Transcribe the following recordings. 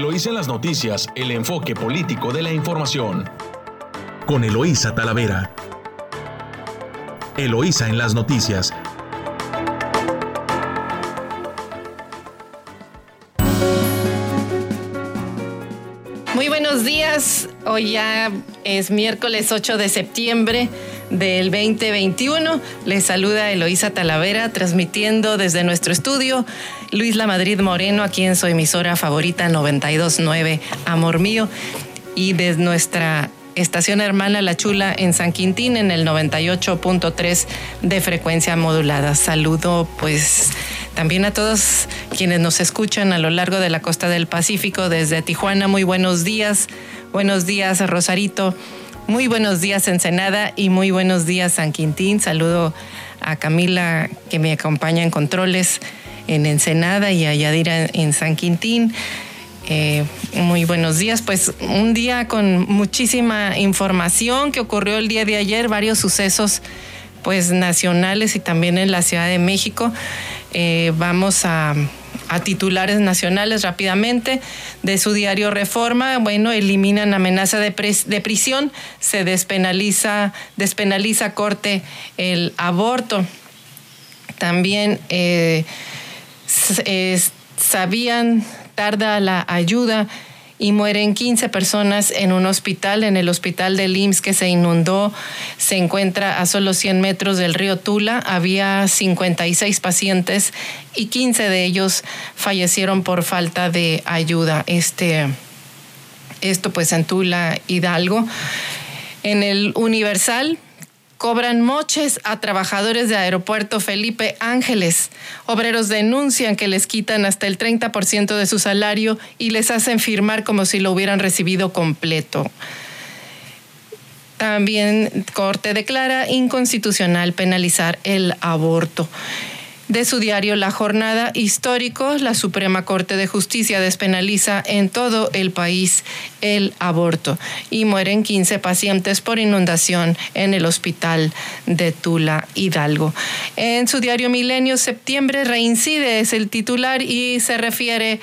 Eloísa en las noticias, el enfoque político de la información. Con Eloísa Talavera. Eloísa en las noticias. Muy buenos días. Hoy ya es miércoles 8 de septiembre del 2021. Les saluda Eloísa Talavera, transmitiendo desde nuestro estudio Luis La Madrid Moreno, aquí en su emisora favorita 929 Amor Mío, y desde nuestra estación hermana La Chula en San Quintín en el 98.3 de frecuencia modulada. Saludo pues también a todos quienes nos escuchan a lo largo de la costa del Pacífico desde Tijuana. Muy buenos días. Buenos días Rosarito. Muy buenos días Ensenada y muy buenos días San Quintín. Saludo a Camila que me acompaña en controles en Ensenada y a Yadira en San Quintín. Eh, muy buenos días. Pues un día con muchísima información que ocurrió el día de ayer, varios sucesos pues nacionales y también en la Ciudad de México. Eh, vamos a, titulares nacionales rápidamente de su diario Reforma. Bueno, eliminan amenaza de, prisión, se despenaliza, despenaliza corte el aborto. También eh, sabían tarda la ayuda y mueren 15 personas en un hospital, en el hospital de IMSS que se inundó. Se encuentra a solo 100 metros del río Tula. Había 56 pacientes y 15 de ellos fallecieron por falta de ayuda. Este, esto pues en Tula, Hidalgo. En el Universal, cobran moches a trabajadores de Aeropuerto Felipe Ángeles. Obreros denuncian que les quitan hasta el 30% de su salario y les hacen firmar como si lo hubieran recibido completo. También Corte declara inconstitucional penalizar el aborto de su diario La Jornada Histórico, la Suprema Corte de Justicia despenaliza en todo el país el aborto y mueren 15 pacientes por inundación en el hospital de Tula Hidalgo. En su diario Milenio Septiembre reincide es el titular y se refiere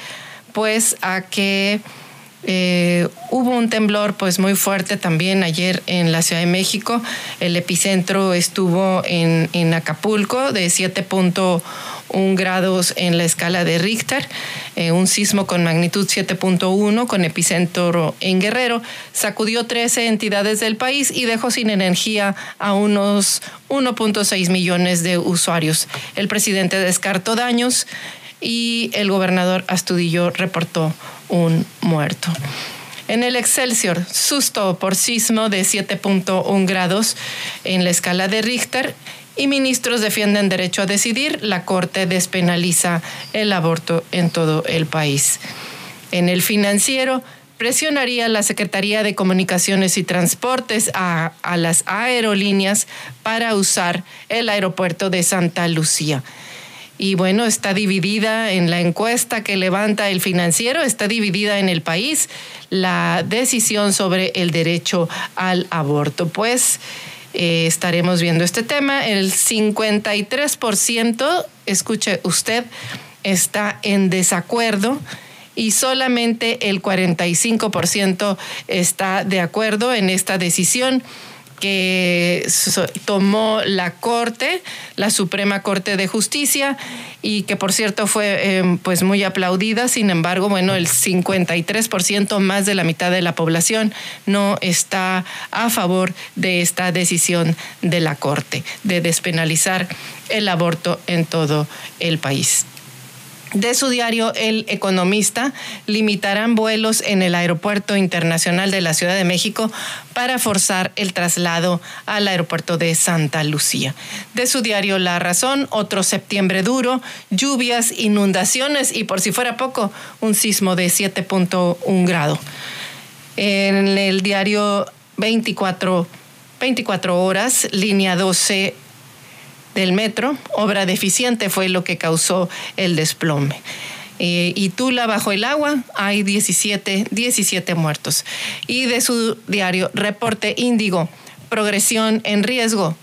pues a que eh, hubo un temblor pues muy fuerte también ayer en la Ciudad de México. El epicentro estuvo en, Acapulco de 7.1 grados en la escala de Richter, eh, un sismo con magnitud 7.1 con epicentro en Guerrero, sacudió 13 entidades del país y dejó sin energía a unos 1.6 millones de usuarios. El presidente descartó daños y el gobernador Astudillo reportó un muerto. En el Excelsior, susto por sismo de 7.1 grados en la escala de Richter y ministros defienden derecho a decidir. La Corte despenaliza el aborto en todo el país. En el financiero, presionaría la Secretaría de Comunicaciones y Transportes a, a las aerolíneas para usar el aeropuerto de Santa Lucía y bueno, está dividida en la encuesta que levanta el financiero, está dividida en el país la decisión sobre el derecho al aborto. Pues eh, estaremos viendo este tema. El 53%, escuche usted, está en desacuerdo y solamente el 45% está de acuerdo en esta decisión que tomó la Corte, la Suprema Corte de Justicia, y que por cierto fue em, pues muy aplaudida. Sin embargo, bueno, el 53% más de la mitad de la población no está a favor de esta decisión de la Corte de despenalizar el aborto en todo el país de su diario El Economista limitarán vuelos en el Aeropuerto Internacional de la Ciudad de México para forzar el traslado al aeropuerto de Santa Lucía. De su diario La Razón, otro septiembre duro, lluvias, inundaciones y por si fuera poco, un sismo de 7.1 grado. En el diario 24, 24 horas, línea 12 del metro, obra deficiente fue lo que causó el desplome. Eh, y Tula bajo el agua hay 17, 17 muertos. Y de su diario Reporte Índigo, progresión en riesgo.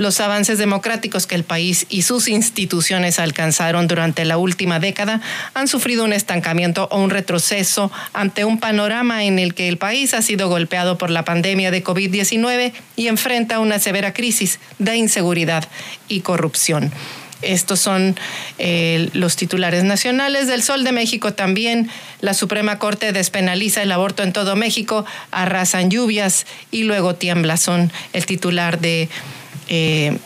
Los avances democráticos que el país y sus instituciones alcanzaron durante la última década han sufrido un estancamiento o un retroceso ante un panorama en el que el país ha sido golpeado por la pandemia de COVID-19 y enfrenta una severa crisis de inseguridad y corrupción. Estos son eh, los titulares nacionales del Sol de México también. La Suprema Corte despenaliza el aborto en todo México, arrasan lluvias y luego tiembla. Son el titular de, eh,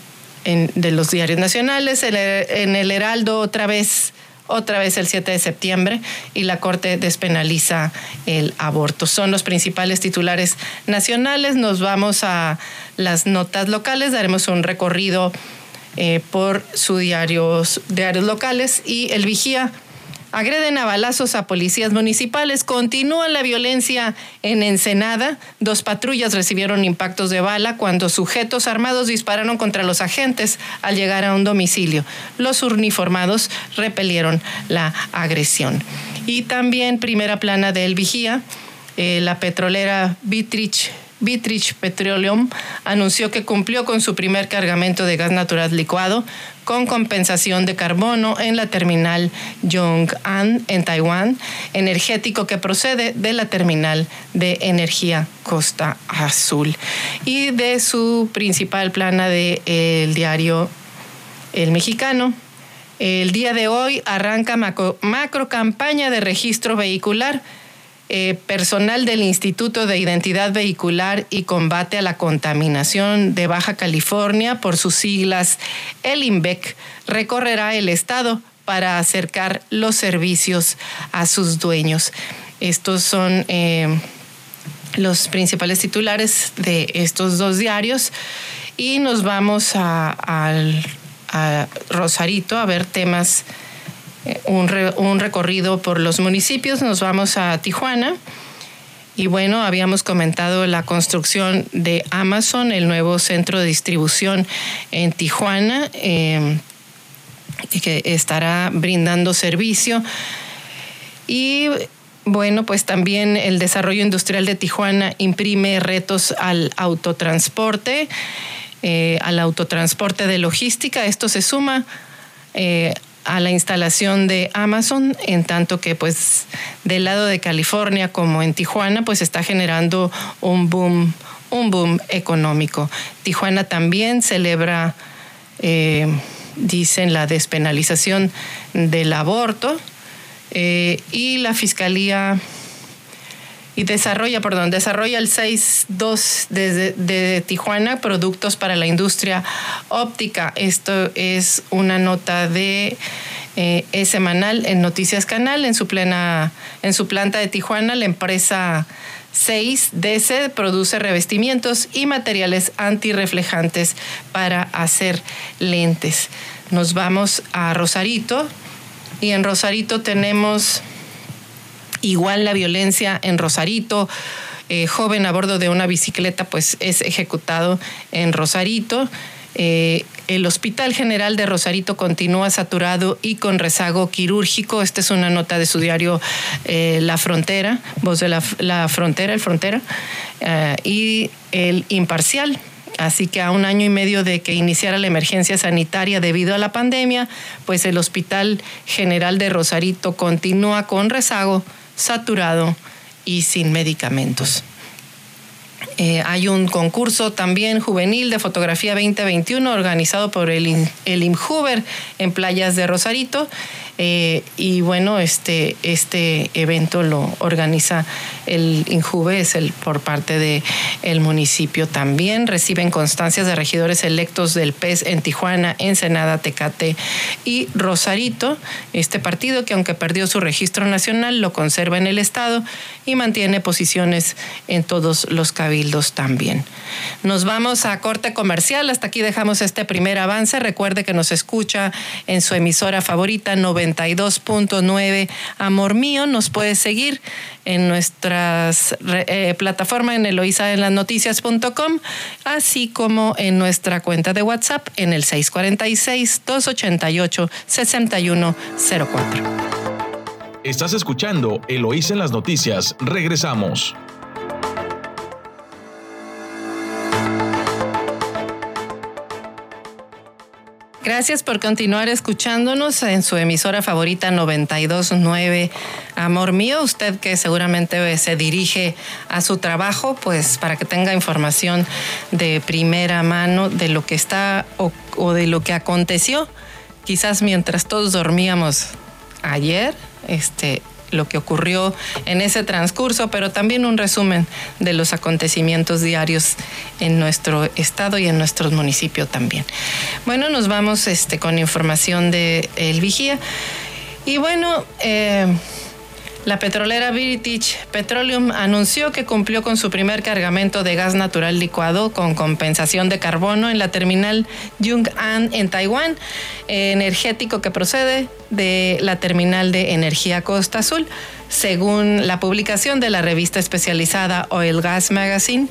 de los diarios nacionales. en el Heraldo otra vez otra vez el 7 de septiembre y la Corte despenaliza el aborto. Son los principales titulares nacionales. Nos vamos a las notas locales, daremos un recorrido eh, por sus diarios, diarios locales y el vigía agreden a balazos a policías municipales. Continúa la violencia en Ensenada. Dos patrullas recibieron impactos de bala cuando sujetos armados dispararon contra los agentes al llegar a un domicilio. Los uniformados repelieron la agresión. Y también primera plana del vigía, eh, la petrolera Vitrich Vitrich Petroleum anunció que cumplió con su primer cargamento de gas natural licuado con compensación de carbono en la terminal Yong'an en Taiwán, energético que procede de la terminal de energía Costa Azul y de su principal plana del el diario El Mexicano. El día de hoy arranca macro campaña de registro vehicular eh, personal del Instituto de Identidad Vehicular y Combate a la Contaminación de Baja California, por sus siglas el INVEC, recorrerá el estado para acercar los servicios a sus dueños. Estos son eh, los principales titulares de estos dos diarios y nos vamos a Rosarito a ver temas un, recorrido por los municipios. Nos vamos a Tijuana. Y bueno, habíamos comentado la construcción de Amazon, el nuevo centro de distribución en Tijuana, eh, que estará brindando servicio. Y bueno, pues también el desarrollo industrial de Tijuana imprime retos al autotransporte, eh, al autotransporte de logística. Esto se suma eh, a la instalación de Amazon, en tanto que pues del lado de California como en Tijuana pues está generando un boom, un boom económico. Tijuana también celebra, eh, dicen, la despenalización del aborto eh, y la Fiscalía y desarrolla, perdón, desarrolla el 6.2 de, de, Tijuana, productos para la industria óptica. Esto es una nota de eh, es semanal en Noticias Canal, en su plena, en su planta de Tijuana, la empresa 6DC produce revestimientos y materiales antirreflejantes para hacer lentes. Nos vamos a Rosarito y en Rosarito tenemos Igual la violencia en Rosarito. Eh, joven a bordo de una bicicleta, pues es ejecutado en Rosarito. Eh, el Hospital General de Rosarito continúa saturado y con rezago quirúrgico. Esta es una nota de su diario eh, La Frontera, Voz de la, la Frontera, el Frontera, y el Imparcial. Así que a un año y medio de que iniciara la emergencia sanitaria debido a la pandemia, pues el Hospital General de Rosarito continúa con rezago saturado y sin medicamentos. Eh, hay un concurso también juvenil de fotografía 2021 organizado por el, el en playas de Rosarito eh, y bueno, este, este evento lo organiza el INJUVE, es el, por parte del el municipio también. Reciben constancias de regidores electos del PES en Tijuana, Ensenada, Tecate y Rosarito. Este partido, que aunque perdió su registro nacional, lo conserva en el Estado y mantiene posiciones en todos los cabildos también. Nos vamos a corte comercial. Hasta aquí dejamos este primer avance. Recuerde que nos escucha en su emisora favorita 92.9 Amor Mío. Nos puede seguir en nuestras eh, plataformas en eloisaenlasnoticias.com, así como en nuestra cuenta de WhatsApp en el 646-288-6104. Estás escuchando Eloísa en las noticias. Regresamos. Gracias por continuar escuchándonos en su emisora favorita 929 Amor Mío. Usted que seguramente se dirige a su trabajo, pues para que tenga información de primera mano de lo que está o, o de lo que aconteció, quizás mientras todos dormíamos ayer, este, lo que ocurrió en ese transcurso, pero también un resumen de los acontecimientos diarios en nuestro estado y en nuestros municipios también. Bueno, nos vamos este, con información de El Vigía. Y bueno, eh, la petrolera British Petroleum anunció que cumplió con su primer cargamento de gas natural licuado con compensación de carbono en la terminal Yong'an en Taiwán, energético que procede de la terminal de energía Costa Azul. Según la publicación de la revista especializada Oil Gas Magazine,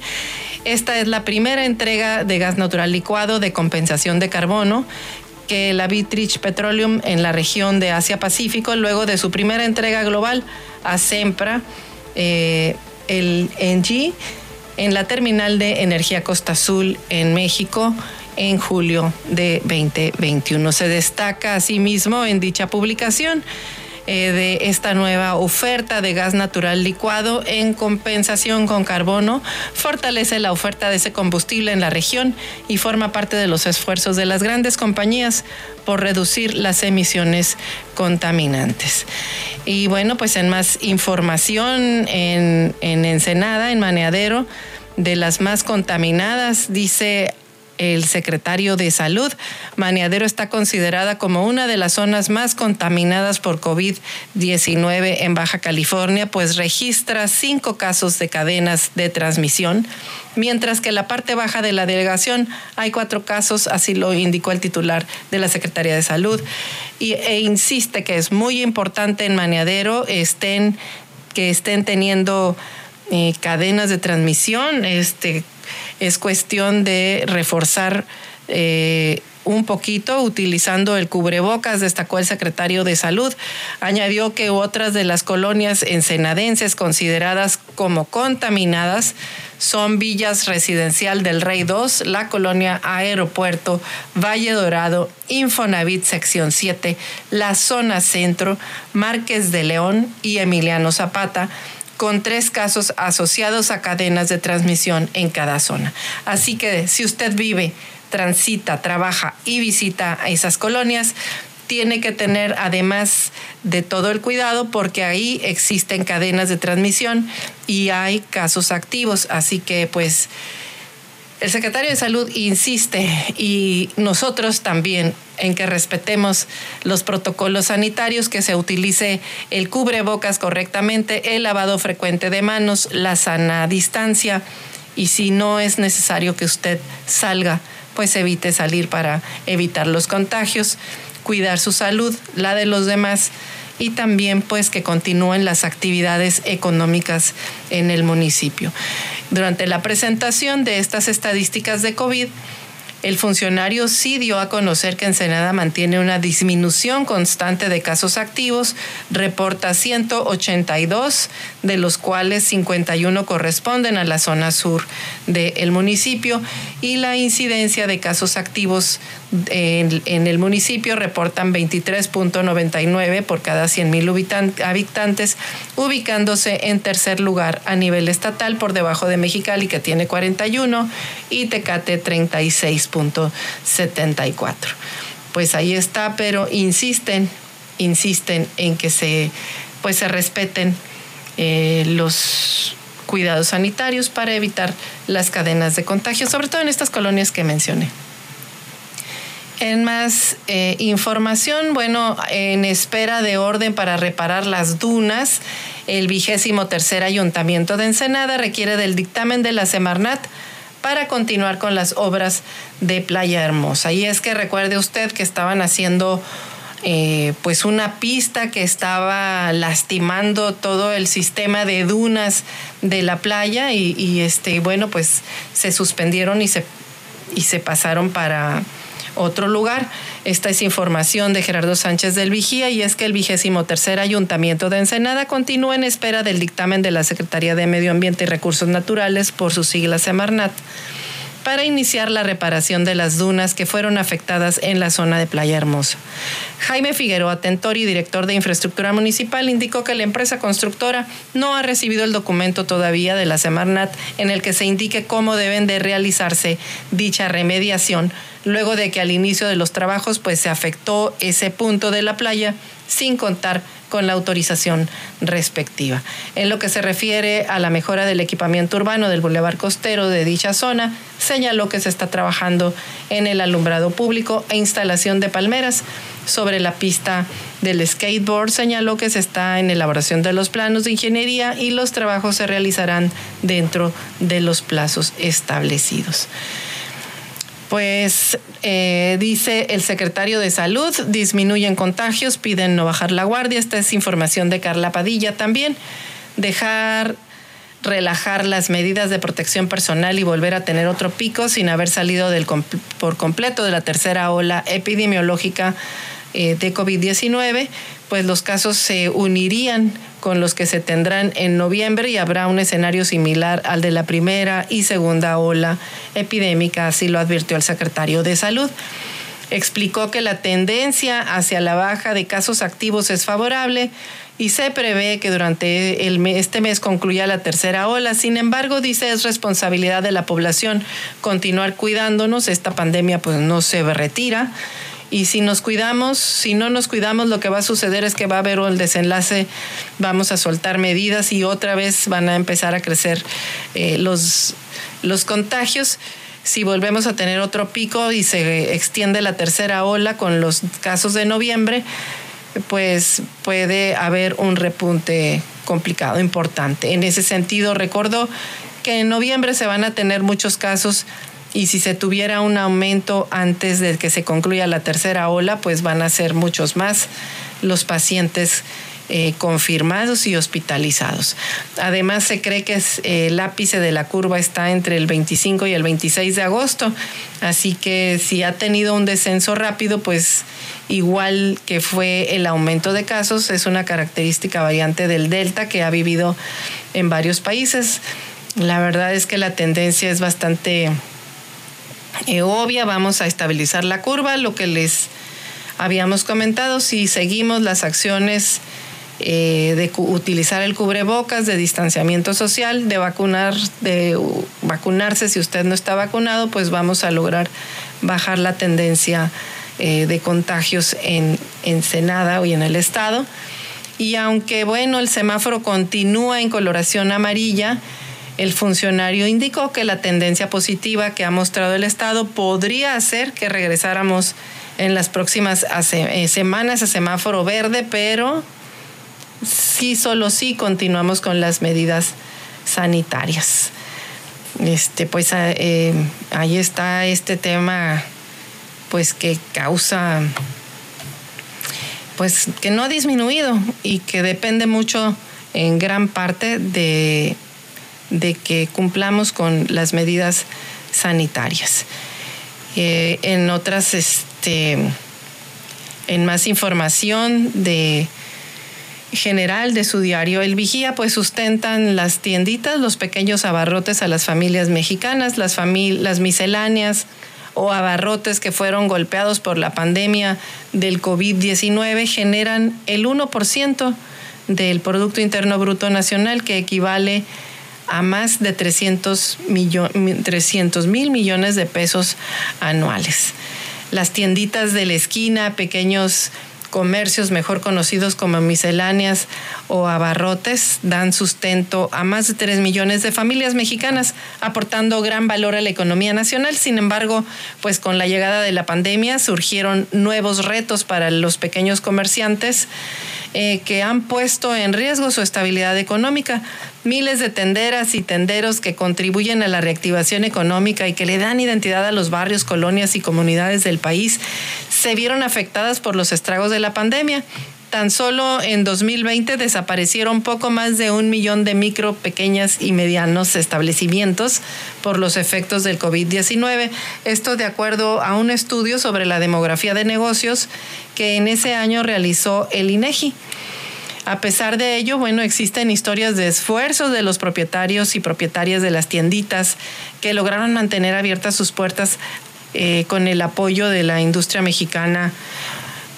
esta es la primera entrega de gas natural licuado de compensación de carbono que la Vitrich Petroleum en la región de Asia-Pacífico, luego de su primera entrega global a Sempra, eh, el ENGIE, en la terminal de energía Costa Azul en México en julio de 2021. Se destaca asimismo en dicha publicación eh, de esta nueva oferta de gas natural licuado en compensación con carbono fortalece la oferta de ese combustible en la región y forma parte de los esfuerzos de las grandes compañías por reducir las emisiones contaminantes. Y bueno, pues en más información en, en Ensenada, en Maneadero, de las más contaminadas, dice el secretario de Salud. Maniadero está considerada como una de las zonas más contaminadas por COVID-19 en Baja California, pues registra cinco casos de cadenas de transmisión, mientras que en la parte baja de la delegación hay cuatro casos, así lo indicó el titular de la Secretaría de Salud, y, e insiste que es muy importante en Maniadero estén, que estén teniendo eh, cadenas de transmisión, este, es cuestión de reforzar eh, un poquito utilizando el cubrebocas, destacó el secretario de Salud. Añadió que otras de las colonias ensenadenses consideradas como contaminadas son Villas Residencial del Rey 2, la colonia Aeropuerto, Valle Dorado, Infonavit Sección 7, la Zona Centro, Márquez de León y Emiliano Zapata, con tres casos asociados a cadenas de transmisión en cada zona. Así que si usted vive, transita, trabaja y visita a esas colonias, tiene que tener además de todo el cuidado porque ahí existen cadenas de transmisión y hay casos activos. Así que pues el secretario de Salud insiste y nosotros también en que respetemos los protocolos sanitarios, que se utilice el cubrebocas correctamente, el lavado frecuente de manos, la sana distancia y si no es necesario que usted salga, pues evite salir para evitar los contagios, cuidar su salud, la de los demás y también pues que continúen las actividades económicas en el municipio. Durante la presentación de estas estadísticas de COVID, el funcionario sí dio a conocer que Ensenada mantiene una disminución constante de casos activos, reporta 182, de los cuales 51 corresponden a la zona sur del municipio. Y la incidencia de casos activos en, el municipio reportan 23.99 por cada 100.000 habitantes, ubicándose en tercer lugar a nivel estatal por debajo de Mexicali que tiene 41 y Tecate 36.74. Pues ahí está, pero insisten, insisten en que se, pues se respeten eh, los cuidados sanitarios para evitar las cadenas de contagio, sobre todo en estas colonias que mencioné. En más eh, información, bueno, en espera de orden para reparar las dunas, el vigésimo tercer ayuntamiento de Ensenada requiere del dictamen de la Semarnat para continuar con las obras de Playa Hermosa. Y es que recuerde usted que estaban haciendo eh, pues una pista que estaba lastimando todo el sistema de dunas de la playa y, y este bueno pues se suspendieron y se y se pasaron para otro lugar. Esta es información de Gerardo Sánchez del Vigía y es que el vigésimo tercer ayuntamiento de Ensenada continúa en espera del dictamen de la Secretaría de Medio Ambiente y Recursos Naturales por sus siglas Semarnat para iniciar la reparación de las dunas que fueron afectadas en la zona de Playa Hermosa. Jaime Figueroa Tentori, director de Infraestructura Municipal, indicó que la empresa constructora no ha recibido el documento todavía de la Semarnat en el que se indique cómo deben de realizarse dicha remediación, luego de que al inicio de los trabajos pues se afectó ese punto de la playa sin contar con la autorización respectiva. En lo que se refiere a la mejora del equipamiento urbano del bulevar costero de dicha zona, señaló que se está trabajando en el alumbrado público e instalación de palmeras. Sobre la pista del skateboard, señaló que se está en elaboración de los planos de ingeniería y los trabajos se realizarán dentro de los plazos establecidos pues eh, dice el secretario de Salud, disminuyen contagios, piden no bajar la guardia. Esta es información de Carla Padilla también. Dejar relajar las medidas de protección personal y volver a tener otro pico sin haber salido por completo de la tercera ola epidemiológica eh, de COVID-19, pues los casos se unirían con los que se tendrán en noviembre y habrá un escenario similar al de la primera y segunda ola epidémica, así lo advirtió el secretario de Salud. Explicó que la tendencia hacia la baja de casos activos es favorable y se prevé que durante este mes concluya la tercera ola. Sin embargo, dice es responsabilidad de la población continuar cuidándonos. Esta pandemia pues no se retira y si nos cuidamos, si no nos cuidamos, lo que va a suceder es que va a haber el desenlace, vamos a soltar medidas y otra vez van a empezar a crecer eh, los, los contagios. Si volvemos a tener otro pico y se extiende la tercera ola con los casos de noviembre, pues puede haber un repunte complicado, importante. En ese sentido, recuerdo que en noviembre se van a tener muchos casos y si se tuviera un aumento antes de que se concluya la tercera ola, pues van a ser muchos más los pacientes confirmados y hospitalizados. Además, se cree que el ápice de la curva está entre el 25 y el 26 de agosto, así que si ha tenido un descenso rápido, pues igual que fue el aumento de casos, es una característica variante del Delta que ha vivido en varios países. La verdad es que la tendencia es bastante eh, obvia, vamos a estabilizar la curva, lo que les habíamos comentado, si seguimos las acciones eh, de utilizar el cubrebocas, de distanciamiento social, de vacunar, de vacunarse si usted no está vacunado, pues vamos a lograr bajar la tendencia eh, de contagios en, en Senada y en el estado. Y aunque bueno, el semáforo continúa en coloración amarilla, el funcionario indicó que la tendencia positiva que ha mostrado el Estado podría hacer que regresáramos en las próximas eh, semanas a semáforo verde, pero sí, solo sí continuamos con las medidas sanitarias. Este, pues eh, ahí está este tema, pues que causa, pues que no ha disminuido y que depende mucho en gran parte de de que cumplamos con las medidas sanitarias. Eh, en otras, este, en más información de general de su diario El Vigía, pues sustentan las tienditas, los pequeños abarrotes a las familias mexicanas, las, las misceláneas o abarrotes que fueron golpeados por la pandemia del COVID-19 generan el 1% del Producto Interno Bruto Nacional, que equivale a más de 300 mil millones de pesos anuales. Las tienditas de la esquina, pequeños comercios mejor conocidos como misceláneas o abarrotes dan sustento a más de 3 millones de familias mexicanas, aportando gran valor a la economía nacional. Sin embargo, pues con la llegada de la pandemia surgieron nuevos retos para los pequeños comerciantes eh, que han puesto en riesgo su estabilidad económica. Miles de tenderas y tenderos que contribuyen a la reactivación económica y que le dan identidad a los barrios, colonias y comunidades del país se vieron afectadas por los estragos de la pandemia. Tan solo en 2020 desaparecieron poco más de un millón de micro, pequeñas y medianos establecimientos por los efectos del COVID-19. Esto de acuerdo a un estudio sobre la demografía de negocios que en ese año realizó el INEGI. A pesar de ello, bueno, existen historias de esfuerzos de los propietarios y propietarias de las tienditas que lograron mantener abiertas sus puertas eh, con el apoyo de la industria mexicana,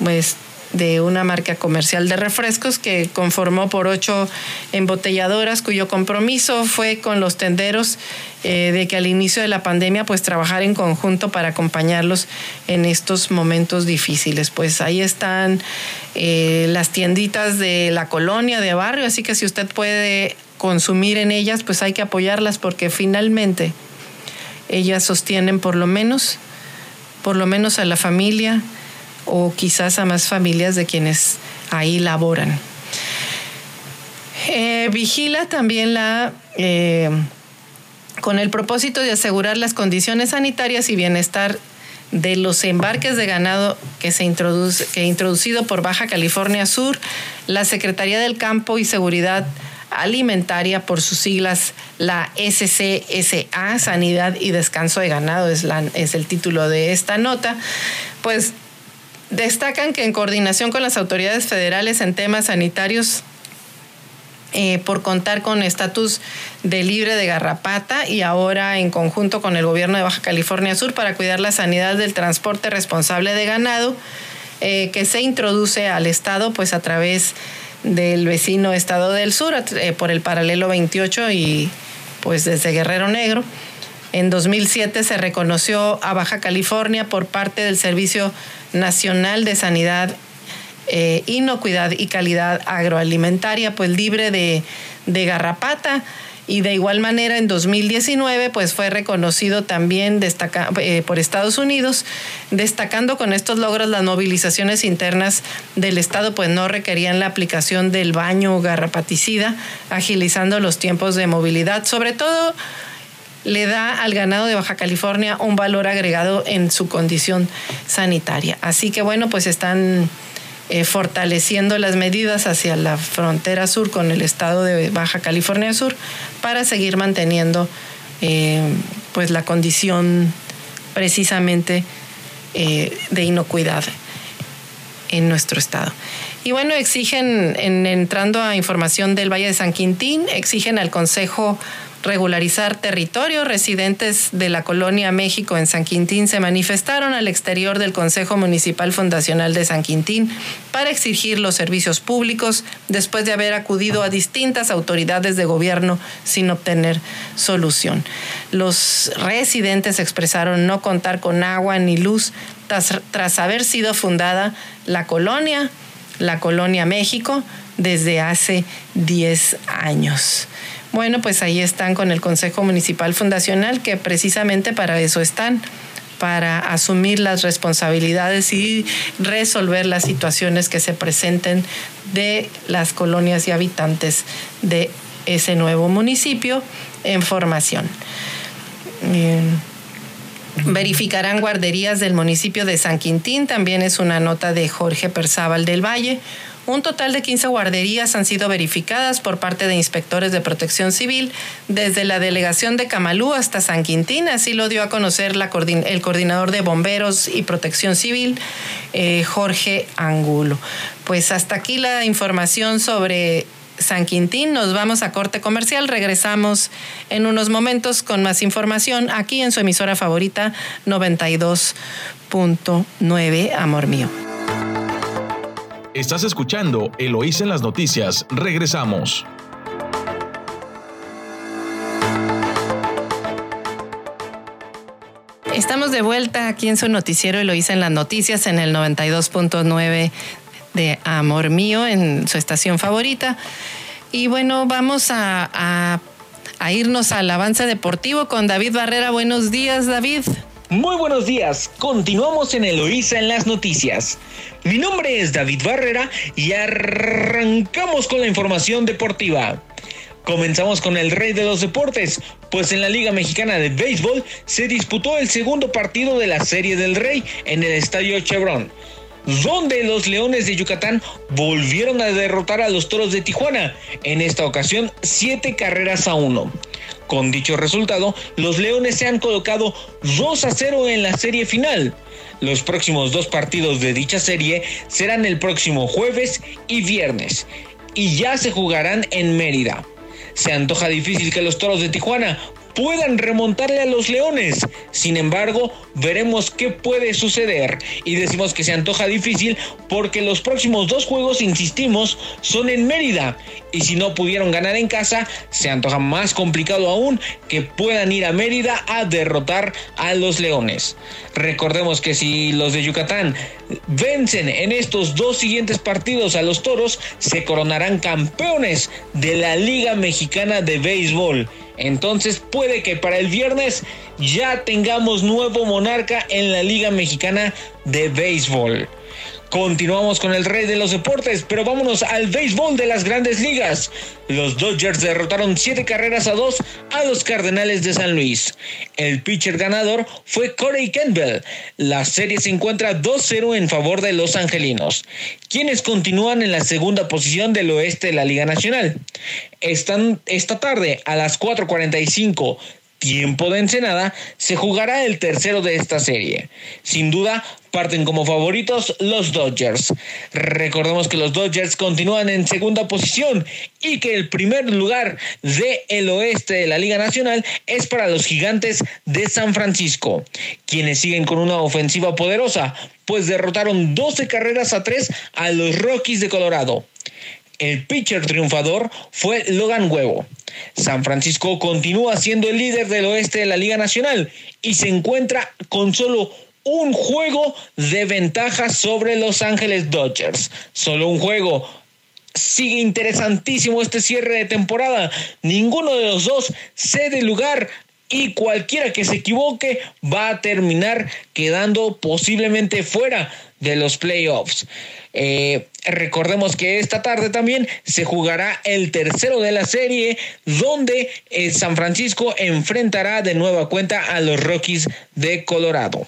pues de una marca comercial de refrescos que conformó por ocho embotelladoras cuyo compromiso fue con los tenderos eh, de que al inicio de la pandemia pues trabajar en conjunto para acompañarlos en estos momentos difíciles. Pues ahí están eh, las tienditas de la colonia, de barrio, así que si usted puede consumir en ellas pues hay que apoyarlas porque finalmente ellas sostienen por lo menos, por lo menos a la familia, o quizás a más familias de quienes ahí laboran. Eh, vigila también la... Eh, con el propósito de asegurar las condiciones sanitarias y bienestar de los embarques de ganado que se introduce, que introducido por Baja California Sur, la Secretaría del Campo y Seguridad Alimentaria, por sus siglas, la SCSA, Sanidad y Descanso de Ganado, es, la, es el título de esta nota, pues Destacan que en coordinación con las autoridades federales en temas sanitarios, eh, por contar con estatus de libre de garrapata y ahora en conjunto con el gobierno de Baja California Sur para cuidar la sanidad del transporte responsable de ganado, eh, que se introduce al Estado pues a través del vecino Estado del Sur, eh, por el paralelo 28 y pues desde Guerrero Negro. En 2007 se reconoció a Baja California por parte del Servicio Nacional de Sanidad, eh, Inocuidad y Calidad Agroalimentaria, pues libre de, garrapata. Y de igual manera en 2019 pues fue reconocido también eh, por Estados Unidos, destacando con estos logros las movilizaciones internas del Estado pues no requerían la aplicación del baño garrapaticida, agilizando los tiempos de movilidad, sobre todo le da al ganado de Baja California un valor agregado en su condición sanitaria. Así que bueno, pues están eh, fortaleciendo las medidas hacia la frontera sur con el estado de Baja California Sur para seguir manteniendo eh, pues la condición precisamente eh, de inocuidad en nuestro estado. Y bueno, exigen, en, entrando a información del Valle de San Quintín, exigen al Consejo regularizar territorio. Residentes de la colonia México en San Quintín se manifestaron al exterior del Consejo Municipal Fundacional de San Quintín para exigir los servicios públicos después de haber acudido a distintas autoridades de gobierno sin obtener solución. Los residentes expresaron no contar con agua ni luz tras, haber sido fundada la colonia, la colonia México, desde hace 10 años. Bueno, pues ahí están con el Consejo Municipal Fundacional, que precisamente para eso están para asumir las responsabilidades y resolver las situaciones que se presenten de las colonias y habitantes de ese nuevo municipio en formación. Verificarán guarderías del municipio de San Quintín, también es una nota de Jorge Perzábal del Valle. Un total de 15 guarderías han sido verificadas por parte de inspectores de protección civil desde la delegación de Camalú hasta San Quintín. Así lo dio a conocer el coordinador de bomberos y protección civil, eh, Jorge Angulo. Pues hasta aquí la información sobre San Quintín. Nos vamos a corte comercial. Regresamos en unos momentos con más información aquí en su emisora favorita 92.9 Amor Mío. Estás escuchando Eloís en las noticias. Regresamos. Estamos de vuelta aquí en su noticiero Eloísa en las noticias en el 92.9 de Amor Mío en su estación favorita. Y bueno, vamos a, a irnos al avance deportivo con David Barrera. Buenos días, David. Muy buenos días, continuamos en Eloísa en las noticias. Mi nombre es David Barrera y arrancamos con la información deportiva. Comenzamos con el rey de los deportes, pues en la Liga Mexicana de Béisbol se disputó el segundo partido de la Serie del Rey en el Estadio Chevron, donde los Leones de Yucatán volvieron a derrotar a los Toros de Tijuana, en esta ocasión siete carreras a uno. Con dicho resultado, los Leones se han colocado 2 a 0 en la serie final. Los próximos dos partidos de dicha serie serán el próximo jueves y viernes. y ya se jugarán en Mérida. Se antoja difícil que los Toros de Tijuana puedan remontarle a los Leones. Sin embargo, veremos qué puede suceder. Y decimos que se antoja difícil porque los próximos dos juegos, insistimos, son en Mérida. Y si no pudieron ganar en casa, se antoja más complicado aún que puedan ir a Mérida a derrotar a los Leones. Recordemos que si los de Yucatán vencen en estos dos siguientes partidos a los Toros, se coronarán campeones de la Liga Mexicana de Béisbol. Entonces puede que para el viernes ya tengamos nuevo monarca en la Liga Mexicana de Béisbol. Continuamos con el rey de los deportes, pero vámonos al béisbol de las grandes ligas. Los Dodgers derrotaron siete carreras a dos a los Cardenales de San Luis. El pitcher ganador fue Corey Campbell. La serie se encuentra 2-0 en favor de los angelinos, quienes continúan en la segunda posición del oeste de la Liga Nacional. Están esta tarde a las 4:45 tiempo de Ensenada, se jugará el tercero de esta serie. Sin duda, parten como favoritos los Dodgers. Recordemos que los Dodgers continúan en segunda posición y que el primer lugar del el oeste de la Liga Nacional es para los gigantes de San Francisco, quienes siguen con una ofensiva poderosa, pues derrotaron 12 carreras a 3 a los Rockies de Colorado. El pitcher triunfador fue Logan Huevo. San Francisco continúa siendo el líder del oeste de la Liga Nacional y se encuentra con solo un juego de ventaja sobre Los Ángeles Dodgers. Solo un juego. Sigue interesantísimo este cierre de temporada. Ninguno de los dos cede lugar y cualquiera que se equivoque va a terminar quedando posiblemente fuera de los playoffs. Eh, recordemos que esta tarde también se jugará el tercero de la serie donde eh, San Francisco enfrentará de nueva cuenta a los Rockies de Colorado.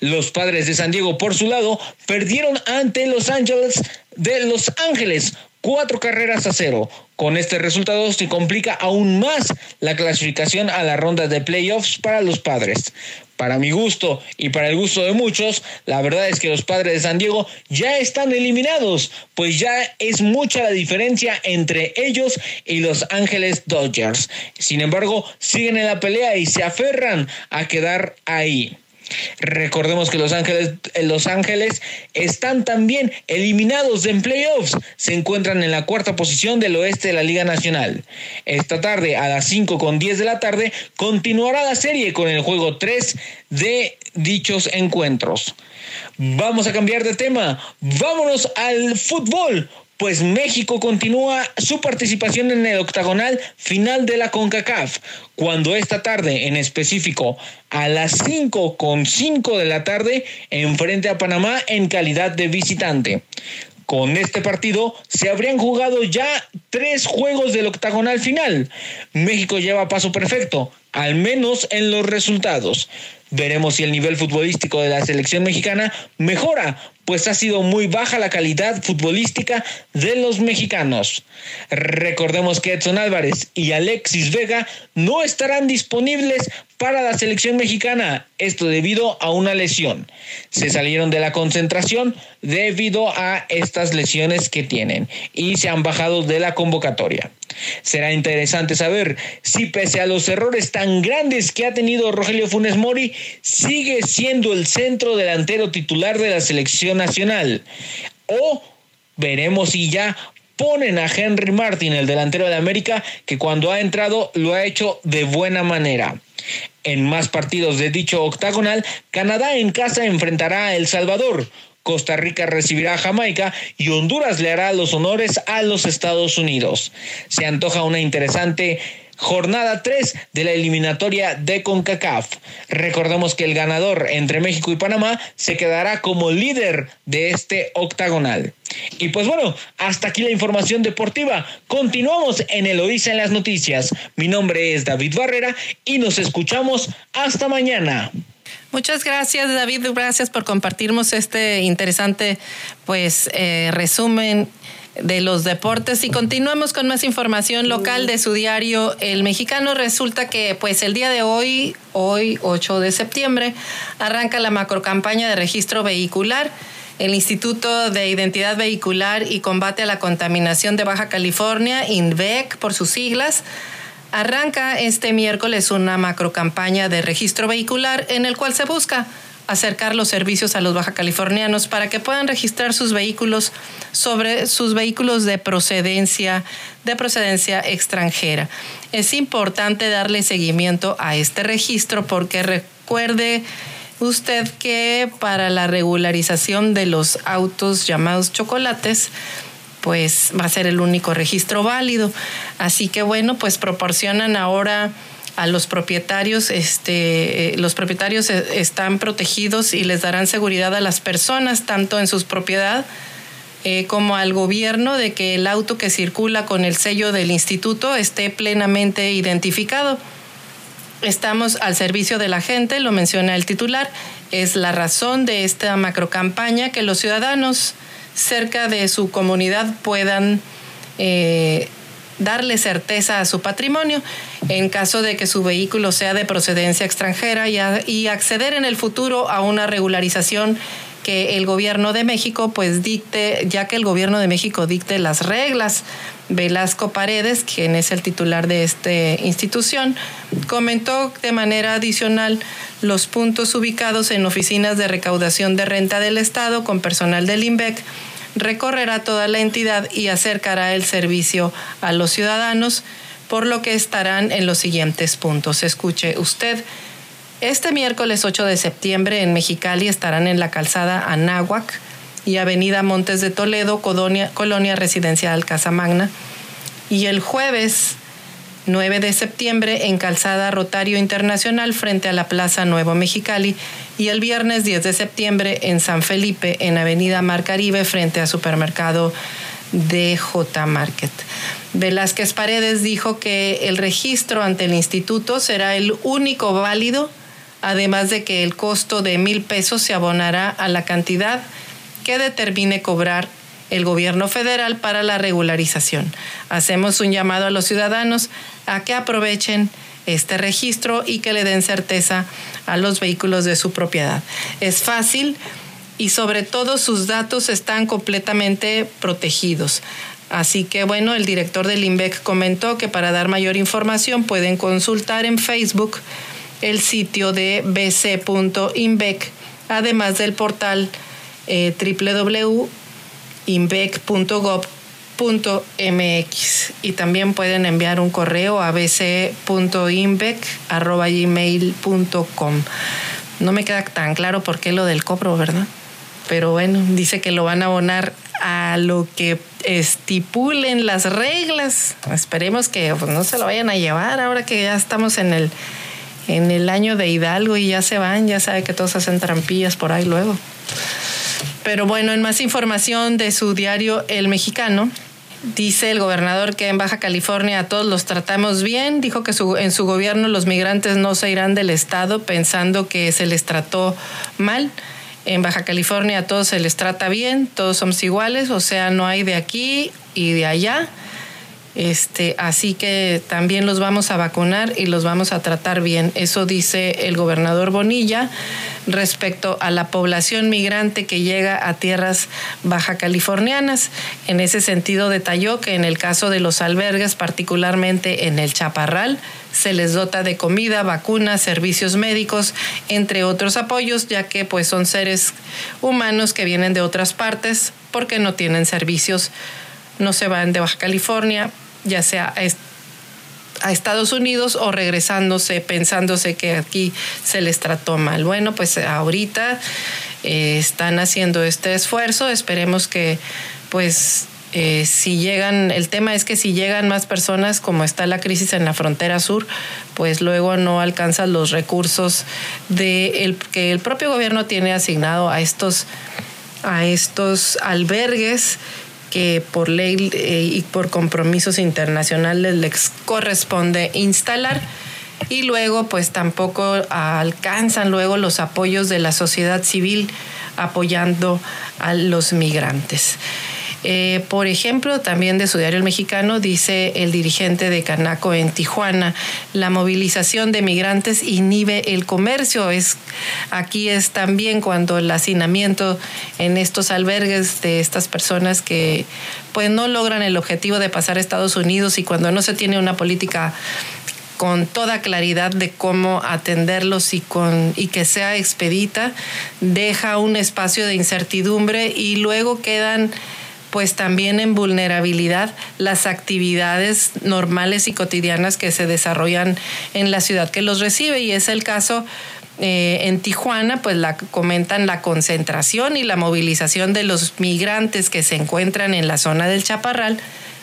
Los padres de San Diego, por su lado, perdieron ante Los Ángeles de Los Ángeles cuatro carreras a cero. Con este resultado se complica aún más la clasificación a la ronda de playoffs para los padres. Para mi gusto y para el gusto de muchos, la verdad es que los padres de San Diego ya están eliminados, pues ya es mucha la diferencia entre ellos y los Ángeles Dodgers. Sin embargo, siguen en la pelea y se aferran a quedar ahí. Recordemos que Los Ángeles, eh, Los Ángeles están también eliminados en playoffs. Se encuentran en la cuarta posición del oeste de la Liga Nacional. Esta tarde, a las 5 con 10 de la tarde, continuará la serie con el juego 3 de dichos encuentros. Vamos a cambiar de tema. Vámonos al fútbol pues México continúa su participación en el octagonal final de la CONCACAF, cuando esta tarde, en específico a las 5 con 5 de la tarde, enfrente a Panamá en calidad de visitante. Con este partido se habrían jugado ya tres juegos del octagonal final. México lleva paso perfecto, al menos en los resultados. Veremos si el nivel futbolístico de la selección mexicana mejora, pues ha sido muy baja la calidad futbolística de los mexicanos. Recordemos que Edson Álvarez y Alexis Vega no estarán disponibles para la selección mexicana, esto debido a una lesión. Se salieron de la concentración debido a estas lesiones que tienen y se han bajado de la convocatoria. Será interesante saber si pese a los errores tan grandes que ha tenido Rogelio Funes Mori, sigue siendo el centro delantero titular de la selección nacional. O veremos si ya ponen a Henry Martin, el delantero de América, que cuando ha entrado lo ha hecho de buena manera. En más partidos de dicho octagonal, Canadá en casa enfrentará a El Salvador, Costa Rica recibirá a Jamaica y Honduras le hará los honores a los Estados Unidos. Se antoja una interesante jornada 3 de la eliminatoria de CONCACAF. Recordemos que el ganador entre México y Panamá se quedará como líder de este octagonal. Y pues bueno, hasta aquí la información deportiva. Continuamos en Eloísa en las noticias. Mi nombre es David Barrera y nos escuchamos hasta mañana. Muchas gracias, David. Gracias por compartirnos este interesante pues eh, resumen de los deportes y continuamos con más información local de su diario El Mexicano. Resulta que pues el día de hoy, hoy 8 de septiembre, arranca la macrocampaña de registro vehicular El Instituto de Identidad Vehicular y Combate a la Contaminación de Baja California, INVEC por sus siglas, arranca este miércoles una macrocampaña de registro vehicular en el cual se busca acercar los servicios a los baja californianos para que puedan registrar sus vehículos sobre sus vehículos de procedencia de procedencia extranjera. Es importante darle seguimiento a este registro porque recuerde usted que para la regularización de los autos llamados chocolates, pues va a ser el único registro válido. Así que bueno, pues proporcionan ahora a los propietarios, este, eh, los propietarios e, están protegidos y les darán seguridad a las personas, tanto en su propiedad eh, como al gobierno, de que el auto que circula con el sello del instituto esté plenamente identificado. Estamos al servicio de la gente, lo menciona el titular. Es la razón de esta macrocampaña que los ciudadanos cerca de su comunidad puedan eh, darle certeza a su patrimonio en caso de que su vehículo sea de procedencia extranjera y, acceder en el futuro a una regularización que el gobierno de México pues dicte, ya que el gobierno de México dicte las reglas. Velasco Paredes, quien es el titular de esta institución, comentó de manera adicional los puntos ubicados en oficinas de recaudación de renta del Estado con personal del INVEC recorrerá toda la entidad y acercará el servicio a los ciudadanos, por lo que estarán en los siguientes puntos. Escuche usted. Este miércoles 8 de septiembre en Mexicali estarán en la calzada Anáhuac y Avenida Montes de Toledo, Colonia, Colonia Residencial Casamagna. Y el jueves 9 de septiembre en Calzada Rotario Internacional frente a la Plaza Nuevo Mexicali y el viernes 10 de septiembre en San Felipe en Avenida Mar Caribe frente a Supermercado DJ Market. Velázquez Paredes dijo que el registro ante el instituto será el único válido además de que el costo de mil pesos se abonará a la cantidad que determine cobrar el gobierno federal para la regularización. Hacemos un llamado a los ciudadanos a que aprovechen este registro y que le den certeza a los vehículos de su propiedad. Es fácil y sobre todo sus datos están completamente protegidos. Así que bueno, el director del INVEC comentó que para dar mayor información pueden consultar en Facebook el sitio de bc.inbec, además del portal eh, www.inbec.gov.mx y también pueden enviar un correo a bc.inbec.gmail.com. No me queda tan claro por qué lo del cobro, ¿verdad? Pero bueno, dice que lo van a abonar a lo que estipulen las reglas. Esperemos que pues, no se lo vayan a llevar ahora que ya estamos en el en el año de Hidalgo y ya se van, ya sabe que todos hacen trampillas por ahí luego. Pero bueno, en más información de su diario El Mexicano, dice el gobernador que en Baja California a todos los tratamos bien, dijo que en su gobierno los migrantes no se irán del estado pensando que se les trató mal. En Baja California a todos se les trata bien, todos somos iguales, o sea, no hay de aquí y de allá. Este, así que también los vamos a vacunar y los vamos a tratar bien. Eso dice el gobernador Bonilla respecto a la población migrante que llega a tierras baja californianas. En ese sentido detalló que en el caso de los albergues, particularmente en el Chaparral, se les dota de comida, vacunas, servicios médicos, entre otros apoyos, ya que pues son seres humanos que vienen de otras partes porque no tienen servicios no se van de Baja California, ya sea a Estados Unidos o regresándose pensándose que aquí se les trató mal. Bueno, pues ahorita eh, están haciendo este esfuerzo, esperemos que pues eh, si llegan, el tema es que si llegan más personas, como está la crisis en la frontera sur, pues luego no alcanzan los recursos de el, que el propio gobierno tiene asignado a estos, a estos albergues que por ley eh, y por compromisos internacionales les corresponde instalar y luego pues tampoco alcanzan luego los apoyos de la sociedad civil apoyando a los migrantes. Eh, por ejemplo, también de su diario El Mexicano, dice el dirigente de Canaco en Tijuana, la movilización de migrantes inhibe el comercio. Aquí es también cuando el hacinamiento en estos albergues de estas personas que pues no logran el objetivo de pasar a Estados Unidos y cuando no se tiene una política con toda claridad de cómo atenderlos y que sea expedita, deja un espacio de incertidumbre y luego quedan pues también en vulnerabilidad las actividades normales y cotidianas que se desarrollan en la ciudad que los recibe y es el caso eh, en Tijuana, pues la comentan la concentración y la movilización de los migrantes que se encuentran en la zona del Chaparral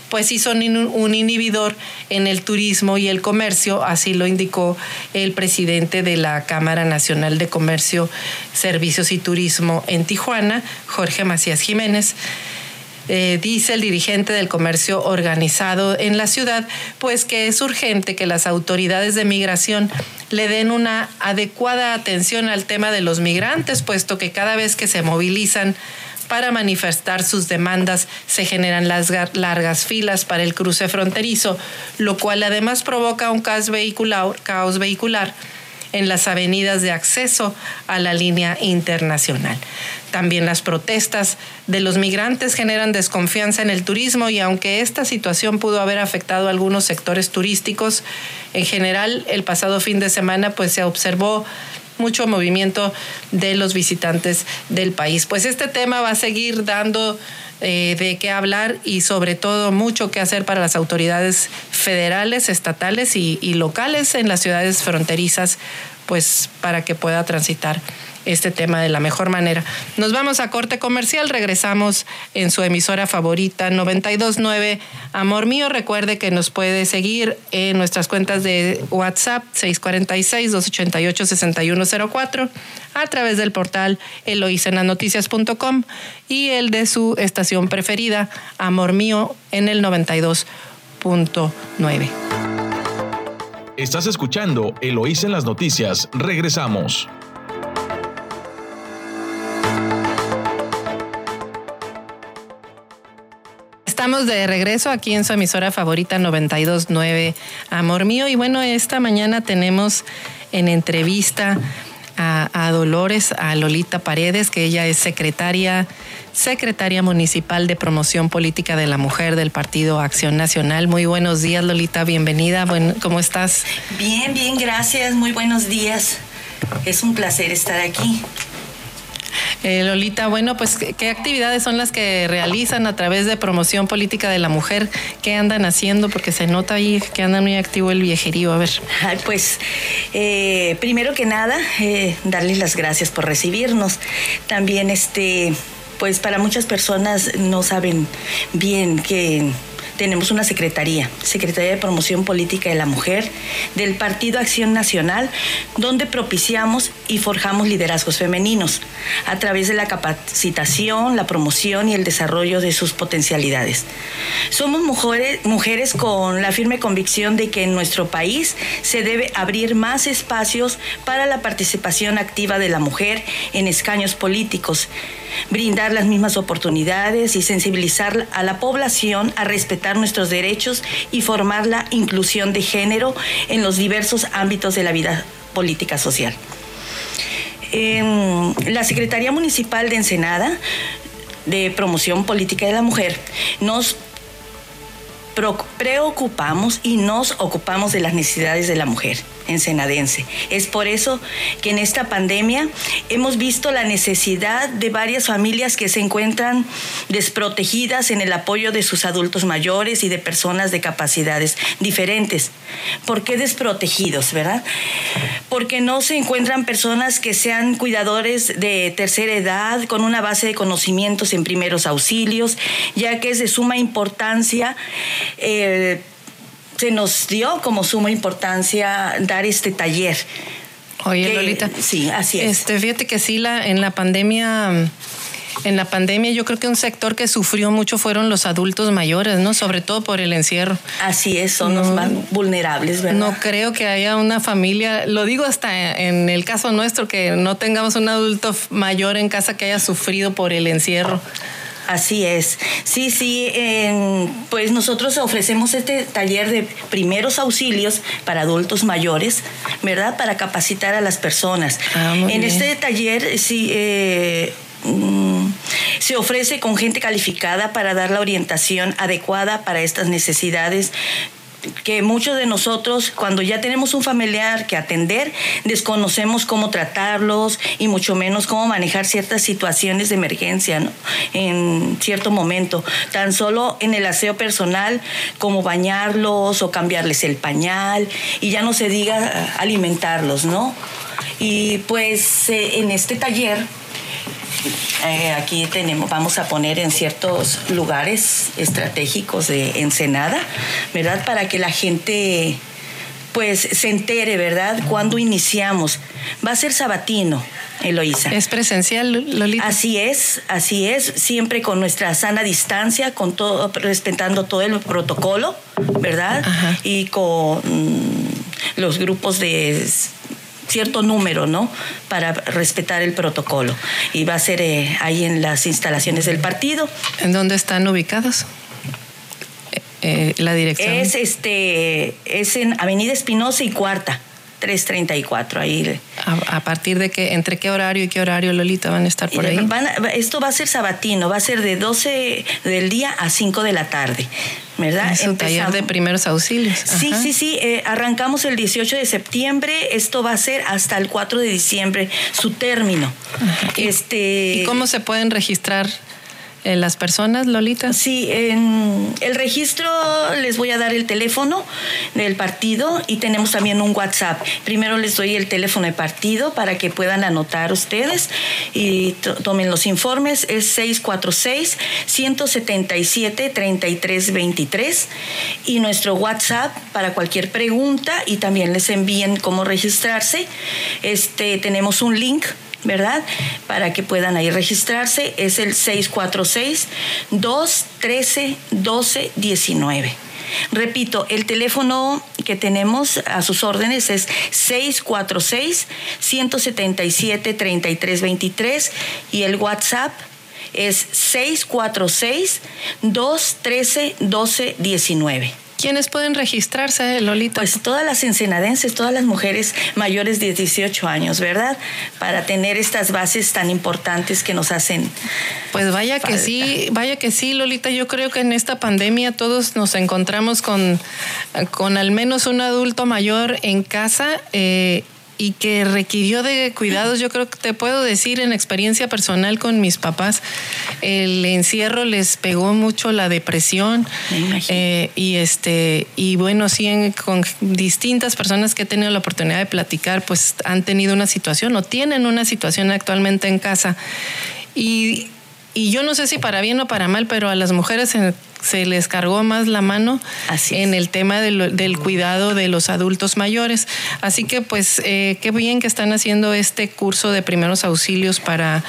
pues sí son un inhibidor en el turismo y el comercio, así lo indicó el presidente de la Cámara Nacional de Comercio, Servicios y Turismo en Tijuana, Jorge Macías Jiménez. Eh, dice el dirigente del comercio organizado en la ciudad, pues que es urgente que las autoridades de migración le den una adecuada atención al tema de los migrantes, puesto que cada vez que se movilizan para manifestar sus demandas se generan las largas filas para el cruce fronterizo, lo cual además provoca un caos vehicular, caos vehicular en las avenidas de acceso a la línea internacional. También las protestas de los migrantes generan desconfianza en el turismo y aunque esta situación pudo haber afectado a algunos sectores turísticos, en general el pasado fin de semana pues se observó mucho movimiento de los visitantes del país. Pues este tema va a seguir dando eh, de qué hablar y sobre todo mucho que hacer para las autoridades federales, estatales y, y locales en las ciudades fronterizas, pues para que pueda transitar este tema de la mejor manera. Nos vamos a corte comercial, regresamos en su emisora favorita 929 Amor Mío. Recuerde que nos puede seguir en nuestras cuentas de WhatsApp 646-288-6104 a través del portal eloisenanoticias.com y el de su estación preferida, Amor Mío, en el 92.9. Estás escuchando Eloísa en las noticias. Regresamos. Estamos de regreso aquí en su emisora favorita 929 Amor Mío y bueno, esta mañana tenemos en entrevista a, Dolores, a Lolita Paredes, que ella es secretaria, secretaria municipal de promoción política de la mujer del Partido Acción Nacional. Muy buenos días, Lolita, bienvenida. Bueno, ¿Cómo estás? Bien, bien, gracias. Muy buenos días. Es un placer estar aquí. Eh, Lolita, bueno, pues ¿qué actividades son las que realizan a través de promoción política de la mujer? ¿Qué andan haciendo? Porque se nota ahí que andan muy activo el viejerío. A ver. pues eh, primero que nada, eh, darles las gracias por recibirnos. También, este, pues para muchas personas no saben bien que tenemos una secretaría, Secretaría de Promoción Política de la Mujer del Partido Acción Nacional, donde propiciamos y forjamos liderazgos femeninos a través de la capacitación, la promoción y el desarrollo de sus potencialidades. Somos mujeres, mujeres con la firme convicción de que en nuestro país se debe abrir más espacios para la participación activa de la mujer en escaños políticos brindar las mismas oportunidades y sensibilizar a la población a respetar nuestros derechos y formar la inclusión de género en los diversos ámbitos de la vida política social. En la Secretaría Municipal de Ensenada de Promoción Política de la Mujer nos preocupamos y nos ocupamos de las necesidades de la mujer ensenadense. Es por eso que en esta pandemia hemos visto la necesidad de varias familias que se encuentran desprotegidas en el apoyo de sus adultos mayores y de personas de capacidades diferentes. ¿Por qué desprotegidos, verdad? Porque no se encuentran personas que sean cuidadores de tercera edad con una base de conocimientos en primeros auxilios, ya que es de suma importancia eh, se nos dio como suma importancia dar este taller. Oye, Lolita. Sí, así es. Este, fíjate que sí, la, en la pandemia en la pandemia yo creo que un sector que sufrió mucho fueron los adultos mayores, ¿no? Sobre todo por el encierro. Así es, son los más vulnerables, ¿verdad? No creo que haya una familia, lo digo hasta en el caso nuestro, que no tengamos un adulto mayor en casa que haya sufrido por el encierro. Así es. Sí, sí, pues nosotros ofrecemos este taller de primeros auxilios para adultos mayores, ¿verdad? Para capacitar a las personas. Ah, en este taller, sí, eh, mm, se ofrece con gente calificada para dar la orientación adecuada para estas necesidades que muchos de nosotros, cuando ya tenemos un familiar que atender, desconocemos cómo tratarlos y mucho menos cómo manejar ciertas situaciones de emergencia en cierto momento. Tan solo en el aseo personal, como bañarlos o cambiarles el pañal, y ya no se diga alimentarlos, ¿no? Y pues eh, en este taller eh, aquí tenemos, vamos a poner en ciertos lugares estratégicos de Ensenada, ¿verdad? Para que la gente pues se entere, ¿verdad? Cuando iniciamos. Va a ser sabatino, Eloísa. ¿Es presencial, Lolita? Así es, así es, siempre con nuestra sana distancia, con todo, respetando todo el protocolo, ¿verdad? Y con mm, los grupos de cierto número, ¿no? Para respetar el protocolo. Y va a ser eh, ahí en las instalaciones del partido. ¿En dónde están ubicados? Eh, eh, la dirección. Es este, es en Avenida Espinosa y Cuarta. 3.34 ahí. A, partir de que, entre qué horario y qué horario, Lolita, van a estar por ahí? esto va a ser sabatino, va a ser de 12 del día a 5 de la tarde. ¿verdad? Es un taller de primeros auxilios. Sí, sí, sí. Eh, arrancamos el 18 de septiembre. Esto va a ser hasta el 4 de diciembre, su término. Este, ¿Y cómo se pueden registrar las personas, Lolita? Sí, en el registro les voy a dar el teléfono del partido y tenemos también un WhatsApp. Primero les doy el teléfono de partido para que puedan anotar ustedes y tomen los informes. Es 646-177-3323 y nuestro WhatsApp para cualquier pregunta y también les envíen cómo registrarse. Este, tenemos un link ¿verdad? Para que puedan ahí registrarse. Es el 646-213-1219. Repito, el teléfono que tenemos a sus órdenes es 646-177-3323 y el WhatsApp es 646-213-1219. ¿Quiénes pueden registrarse, Lolita? Pues todas las ensenadenses, todas las mujeres mayores de 18 años, ¿verdad? Para tener estas bases tan importantes que nos hacen. Pues vaya que sí, vaya que sí, Lolita. Yo creo que en esta pandemia todos nos encontramos con, con al menos un adulto mayor en casa. Eh, y que requirió de cuidados. Yo creo que te puedo decir en experiencia personal con mis papás, el encierro les pegó mucho la depresión eh, y este y bueno sí con distintas personas que he tenido la oportunidad de platicar, pues han tenido una situación o tienen una situación actualmente en casa y y yo no sé si para bien o para mal, pero a las mujeres se les cargó más la mano en el tema del, cuidado de los adultos mayores. Así que pues eh, qué bien que están haciendo este curso de primeros auxilios para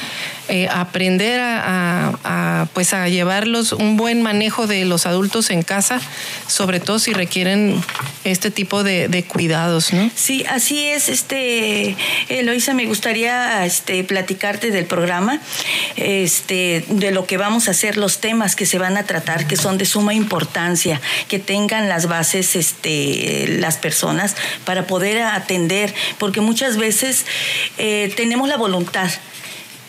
eh, aprender a, pues a llevarlos un buen manejo de los adultos en casa, sobre todo si requieren este tipo de, cuidados, ¿no? Sí, así es, este Eloisa, me gustaría este, platicarte del programa, este, de lo que vamos a hacer, los temas que se van a tratar, que son de suma importancia, que tengan las bases este, las personas para poder atender, porque muchas veces eh, tenemos la voluntad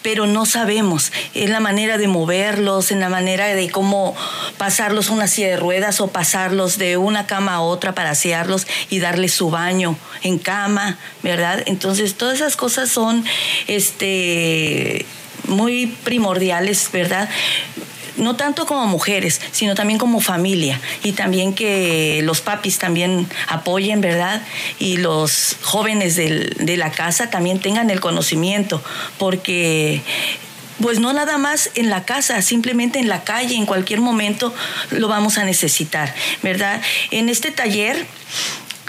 pero no sabemos. Es la manera de moverlos, en la manera de cómo pasarlos una silla de ruedas o pasarlos de una cama a otra para asearlos y darles su baño en cama, ¿verdad? Entonces, todas esas cosas son este muy primordiales, ¿verdad? No tanto como mujeres, sino también como familia y también que los papis también apoyen, ¿verdad? Y los jóvenes de la casa también tengan el conocimiento, porque pues no nada más en la casa, simplemente en la calle, en cualquier momento lo vamos a necesitar, ¿verdad? En este taller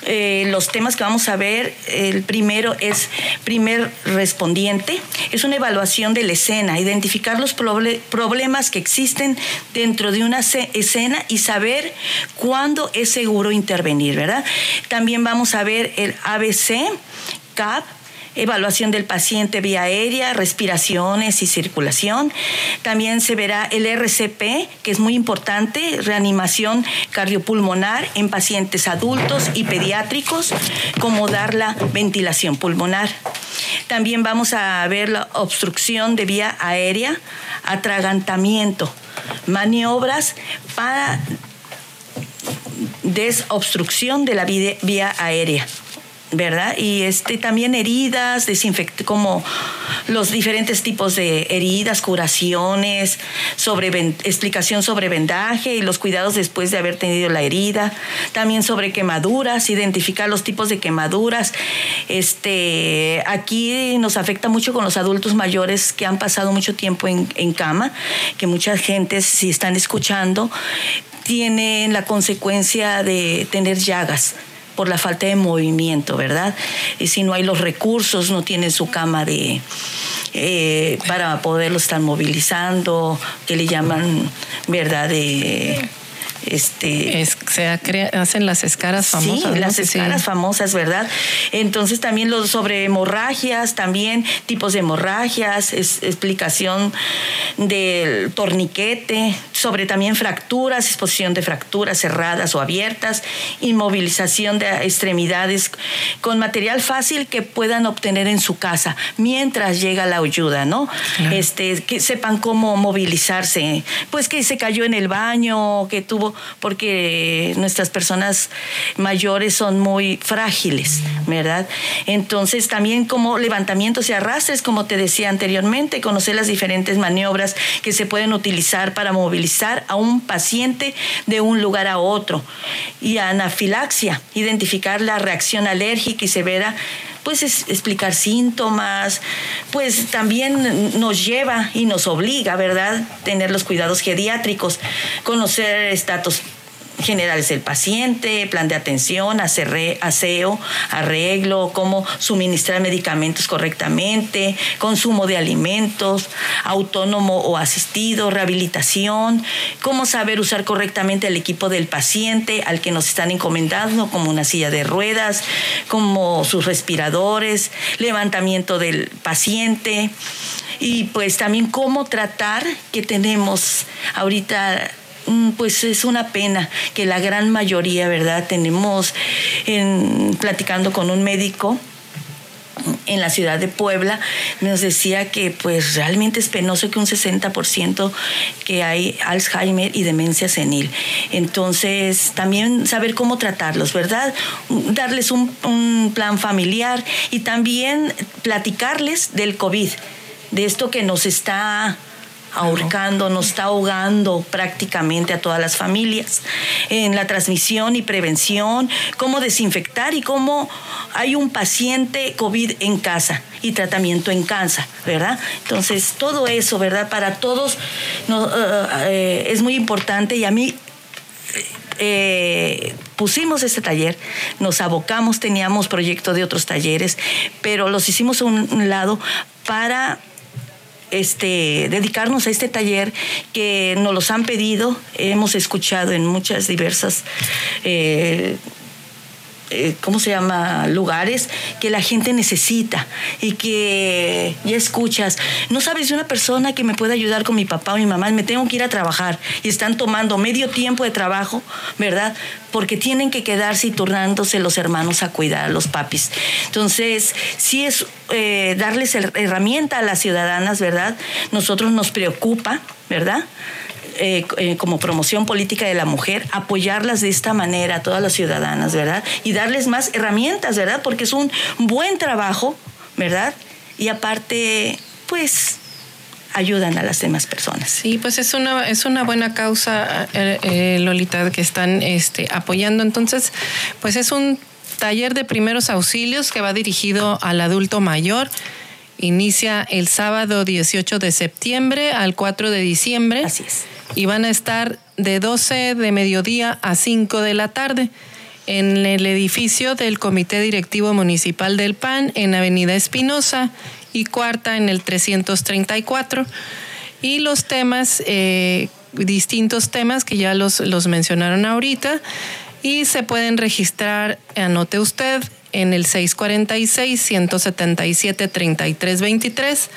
eh, los temas que vamos a ver, el primero es primer respondiente, es una evaluación de la escena, identificar los problemas que existen dentro de una escena y saber cuándo es seguro intervenir, ¿verdad? También vamos a ver el ABC, CAP, evaluación del paciente vía aérea, respiraciones y circulación. También se verá el RCP, que es muy importante, reanimación cardiopulmonar en pacientes adultos y pediátricos, como dar la ventilación pulmonar. También vamos a ver la obstrucción de vía aérea, atragantamiento, maniobras para desobstrucción de la vía aérea. ¿Verdad? Y este, también heridas, como los diferentes tipos de heridas, curaciones, sobre explicación sobre vendaje y los cuidados después de haber tenido la herida, también sobre quemaduras, identificar los tipos de quemaduras. Este, aquí nos afecta mucho con los adultos mayores que han pasado mucho tiempo en, en cama, que mucha gente, si están escuchando, tienen la consecuencia de tener llagas por la falta de movimiento, ¿verdad? Y si no hay los recursos, no tienen su cama de eh, para poderlo estar movilizando, que le llaman, ¿verdad? De este se hacen las escaras famosas. Sí, las escaras famosas, ¿verdad? Entonces también los sobre hemorragias, también tipos de hemorragias, explicación del torniquete, sobre también fracturas, exposición de fracturas cerradas o abiertas, inmovilización de extremidades con material fácil que puedan obtener en su casa mientras llega la ayuda, ¿no? Este, que sepan cómo movilizarse, pues que se cayó en el baño, que tuvo porque nuestras personas mayores son muy frágiles, ¿verdad? Entonces también como levantamientos y arrastres, como te decía anteriormente, conocer las diferentes maniobras que se pueden utilizar para movilizar a un paciente de un lugar a otro. Y anafilaxia, identificar la reacción alérgica y severa pues explicar síntomas, pues también nos lleva y nos obliga, ¿verdad?, tener los cuidados geriátricos, conocer estatus generales del paciente, plan de atención, aseo, arreglo, cómo suministrar medicamentos correctamente, consumo de alimentos, autónomo o asistido, rehabilitación, cómo saber usar correctamente el equipo del paciente al que nos están encomendando, como una silla de ruedas, como sus respiradores, levantamiento del paciente. Y pues también cómo tratar que tenemos ahorita pues es una pena que la gran mayoría, ¿verdad? Tenemos, en, platicando con un médico, en la ciudad de Puebla, nos decía que pues realmente es penoso que un 60% que hay Alzheimer y demencia senil. Entonces, también saber cómo tratarlos, ¿verdad? Darles un plan familiar y también platicarles del COVID, de esto que nos está ahorcando, nos está ahogando prácticamente a todas las familias en la transmisión y prevención, cómo desinfectar y cómo hay un paciente COVID en casa y tratamiento en casa, ¿verdad? Entonces, todo eso, ¿verdad? Para todos no, eh, eh, es muy importante y a mí eh, pusimos este taller, nos abocamos, teníamos proyecto de otros talleres, pero los hicimos a un lado para este, dedicarnos a este taller que nos los han pedido, hemos escuchado en muchas diversas eh, eh, ¿cómo se llama? lugares que la gente necesita y que ya escuchas. No sabes de una persona que me pueda ayudar con mi papá o mi mamá, me tengo que ir a trabajar y están tomando medio tiempo de trabajo, ¿verdad? Porque tienen que quedarse y turnándose los hermanos a cuidar a los papis. Entonces, sí es eh, darles herramienta a las ciudadanas, ¿verdad? Nosotros nos preocupa, ¿verdad? Eh, eh, como promoción política de la mujer, apoyarlas de esta manera a todas las ciudadanas, ¿verdad? Y darles más herramientas, ¿verdad? Porque es un buen trabajo, ¿verdad? Y aparte, pues ayudan a las demás personas. Sí, pues es una es una buena causa, eh, Lolita, que están este, apoyando. Entonces, pues es un taller de primeros auxilios que va dirigido al adulto mayor. Inicia el sábado 18 de septiembre al 4 de diciembre. Así es y van a estar de 12 de mediodía a 5 de la tarde en el edificio del Comité Directivo Municipal del PAN en Avenida Espinosa y cuarta en el 334. Y los temas, eh, distintos temas que ya los, los mencionaron ahorita, y se pueden registrar, anote usted, en el 646-177-3323.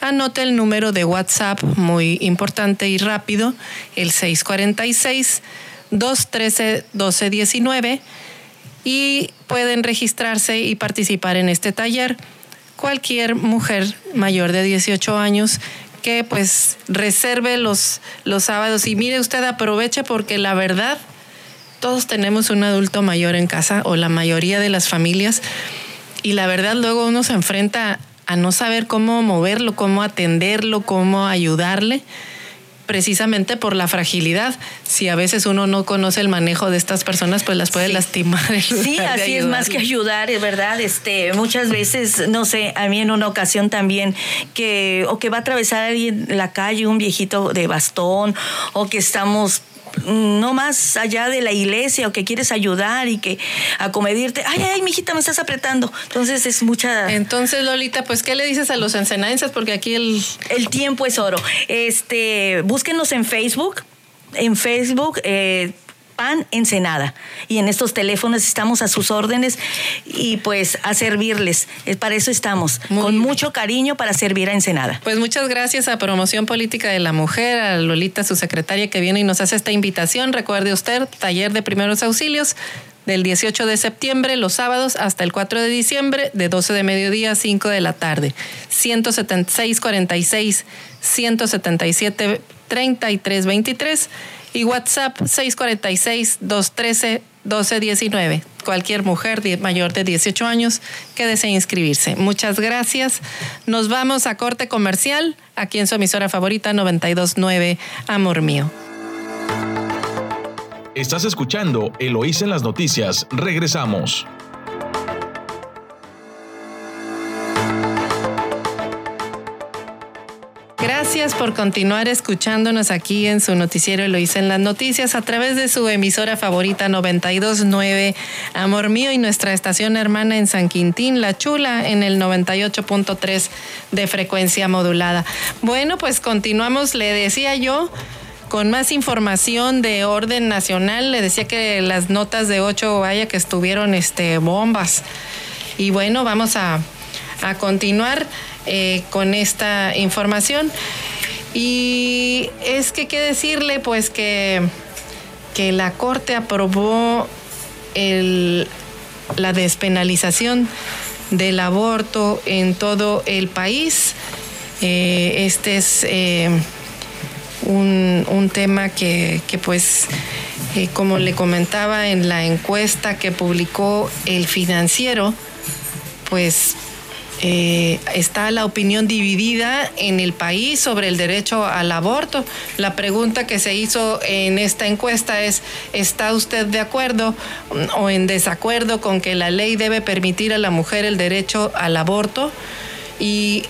Anote el número de WhatsApp, muy importante y rápido, el 646-213-1219 y pueden registrarse y participar en este taller cualquier mujer mayor de 18 años que pues reserve los, los sábados y mire usted aproveche porque la verdad todos tenemos un adulto mayor en casa o la mayoría de las familias y la verdad luego uno se enfrenta a no saber cómo moverlo, cómo atenderlo, cómo ayudarle precisamente por la fragilidad. Si a veces uno no conoce el manejo de estas personas, pues las puede lastimar. Sí, así es más que ayudar, es verdad. Este, muchas veces, no sé, a mí en una ocasión también que o que va a atravesar alguien la calle, un viejito de bastón, o que estamos no más allá de la iglesia o que quieres ayudar y que acomedirte, ay, ay, mijita, me estás apretando. Entonces es mucha... Entonces, Lolita, pues, ¿qué le dices a los ensenadenses? Porque aquí el... El tiempo es oro. Este, búsquenos en Facebook. En Facebook, eh, Pan Ensenada. Y en estos teléfonos estamos a sus órdenes y pues a servirles. Eh, para eso estamos, con mucho cariño para servir a Ensenada. Pues muchas gracias a Promoción Política de la Mujer, a Lolita, su secretaria, que viene y nos hace esta invitación. Recuerde usted, taller de primeros auxilios del 18 de septiembre, los sábados, hasta el 4 de diciembre, de 12 de mediodía a 5 de la tarde. 176 46 177 33 23 y WhatsApp 646-213-1219. Cualquier mujer mayor de 18 años que desee inscribirse. Muchas gracias. Nos vamos a corte comercial aquí en su emisora favorita 929 Amor Mío. Estás escuchando Eloís en las noticias. Regresamos. Gracias por continuar escuchándonos aquí en su noticiero Lo hice en las noticias a través de su emisora favorita 929 Amor Mío y nuestra estación hermana en San Quintín, La Chula, en el 98.3 de frecuencia modulada. Bueno, pues continuamos, le decía yo con más información de orden nacional. Le decía que las notas de 8 vaya que estuvieron este, bombas. Y bueno, vamos a, a continuar. Eh, con esta información. Y es que, ¿qué decirle? Pues que, que la Corte aprobó el, la despenalización del aborto en todo el país. Eh, este es eh, un, un, tema que, que pues, como le comentaba en la encuesta que publicó el financiero, pues eh, está la opinión dividida en el país sobre el derecho al aborto. La pregunta que se hizo en esta encuesta es, ¿está usted de acuerdo o en desacuerdo con que la ley debe permitir a la mujer el derecho al aborto? Y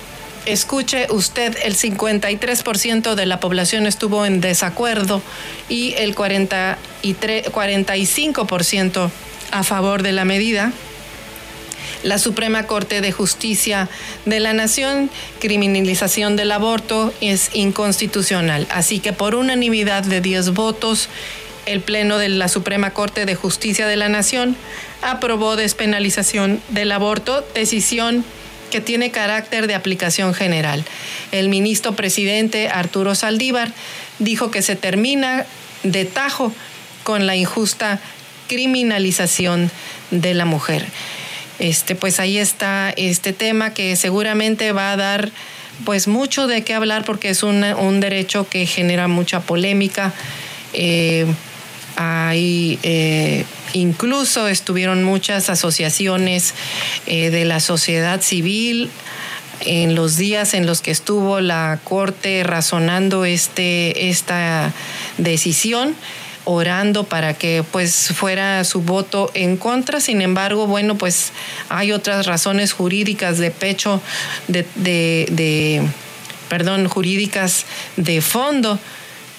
escuche usted, el 53% de la población estuvo en desacuerdo y el 43, 45% a favor de la medida la Suprema Corte de Justicia de la Nación, criminalización del aborto es inconstitucional. Así que por unanimidad de 10 votos, el Pleno de la Suprema Corte de Justicia de la Nación aprobó despenalización del aborto, decisión que tiene carácter de aplicación general. El ministro presidente Arturo Saldívar dijo que se termina de tajo con la injusta criminalización de la mujer este, pues ahí está este tema que seguramente va a dar pues mucho de qué hablar porque es un, derecho que genera mucha polémica. Eh, eh, incluso estuvieron muchas asociaciones eh, de la sociedad civil en los días en los que estuvo la Corte razonando este, esta decisión orando para que pues fuera su voto en contra. Sin embargo, bueno, pues hay otras razones jurídicas de pecho, de, de, perdón, jurídicas de fondo,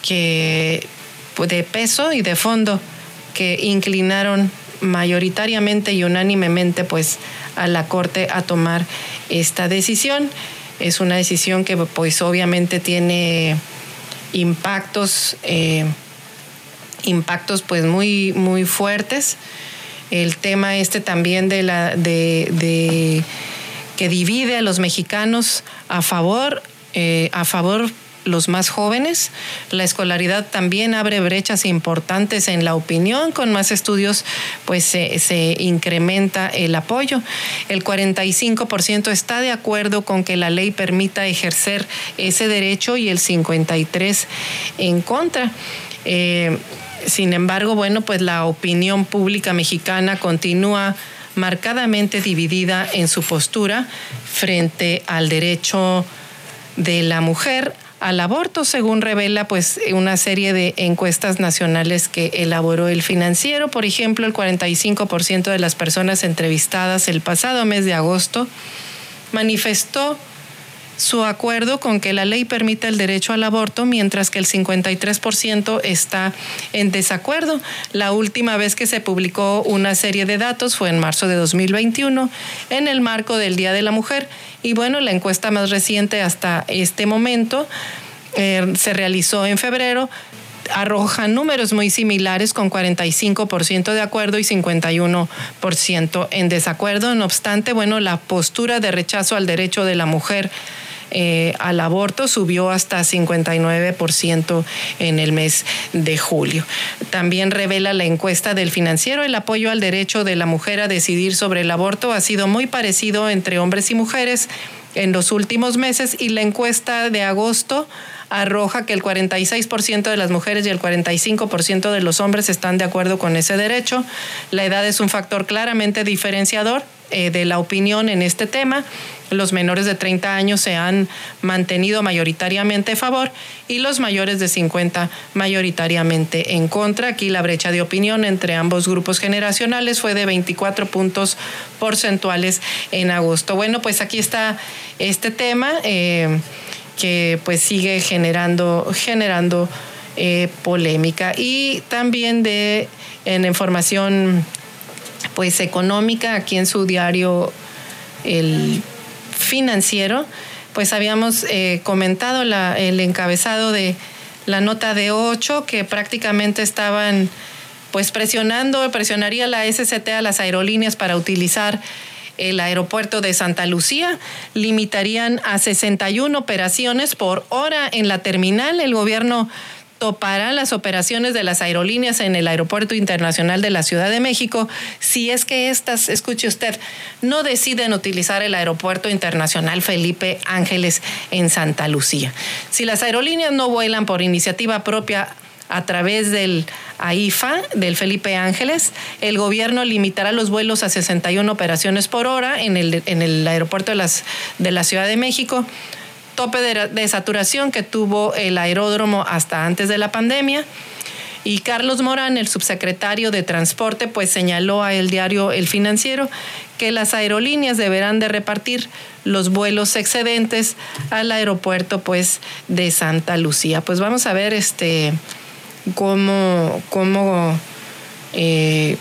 que pues, de peso y de fondo, que inclinaron mayoritariamente y unánimemente pues a la Corte a tomar esta decisión. Es una decisión que pues obviamente tiene impactos eh, impactos pues muy, muy fuertes. El tema este también de la de, que divide a los mexicanos a favor, eh, a favor los más jóvenes. La escolaridad también abre brechas importantes en la opinión. Con más estudios, pues se, incrementa el apoyo. El 45% está de acuerdo con que la ley permita ejercer ese derecho y el 53% en contra. Eh, sin embargo, bueno, pues la opinión pública mexicana continúa marcadamente dividida en su postura frente al derecho de la mujer al aborto, según revela pues una serie de encuestas nacionales que elaboró el financiero. Por ejemplo, el 45% de las personas entrevistadas el pasado mes de agosto manifestó su acuerdo con que la ley permita el derecho al aborto, mientras que el 53% está en desacuerdo. La última vez que se publicó una serie de datos fue en marzo de 2021, en el marco del Día de la Mujer. Y bueno, la encuesta más reciente hasta este momento eh, se realizó en febrero, arroja números muy similares con 45% de acuerdo y 51% en desacuerdo. No obstante, bueno, la postura de rechazo al derecho de la mujer eh, al aborto subió hasta 59% en el mes de julio. También revela la encuesta del financiero, el apoyo al derecho de la mujer a decidir sobre el aborto ha sido muy parecido entre hombres y mujeres en los últimos meses y la encuesta de agosto arroja que el 46% de las mujeres y el 45% de los hombres están de acuerdo con ese derecho. La edad es un factor claramente diferenciador eh, de la opinión en este tema. Los menores de 30 años se han mantenido mayoritariamente a favor y los mayores de 50 mayoritariamente en contra. Aquí la brecha de opinión entre ambos grupos generacionales fue de 24 puntos porcentuales en agosto. Bueno, pues aquí está este tema. Eh, que pues sigue generando, generando eh, polémica. Y también de en información pues económica, aquí en su diario El Financiero, pues habíamos eh, comentado la, el encabezado de la nota de 8 que prácticamente estaban pues presionando, presionaría la SCT a las aerolíneas para utilizar el aeropuerto de Santa Lucía. Limitarían a 61 operaciones por hora en la terminal. El gobierno topará las operaciones de las aerolíneas en el Aeropuerto Internacional de la Ciudad de México si es que estas, escuche usted, no deciden utilizar el Aeropuerto Internacional Felipe Ángeles en Santa Lucía. Si las aerolíneas no vuelan por iniciativa propia a través del AIFA, del Felipe Ángeles, el gobierno limitará los vuelos a 61 operaciones por hora en el, aeropuerto de la Ciudad de México, tope de, saturación que tuvo el aeródromo hasta antes de la pandemia. Y Carlos Morán, el subsecretario de Transporte, pues señaló a el diario El Financiero que las aerolíneas deberán de repartir los vuelos excedentes al aeropuerto pues de Santa Lucía. Pues vamos a ver este cómo, cómo eh,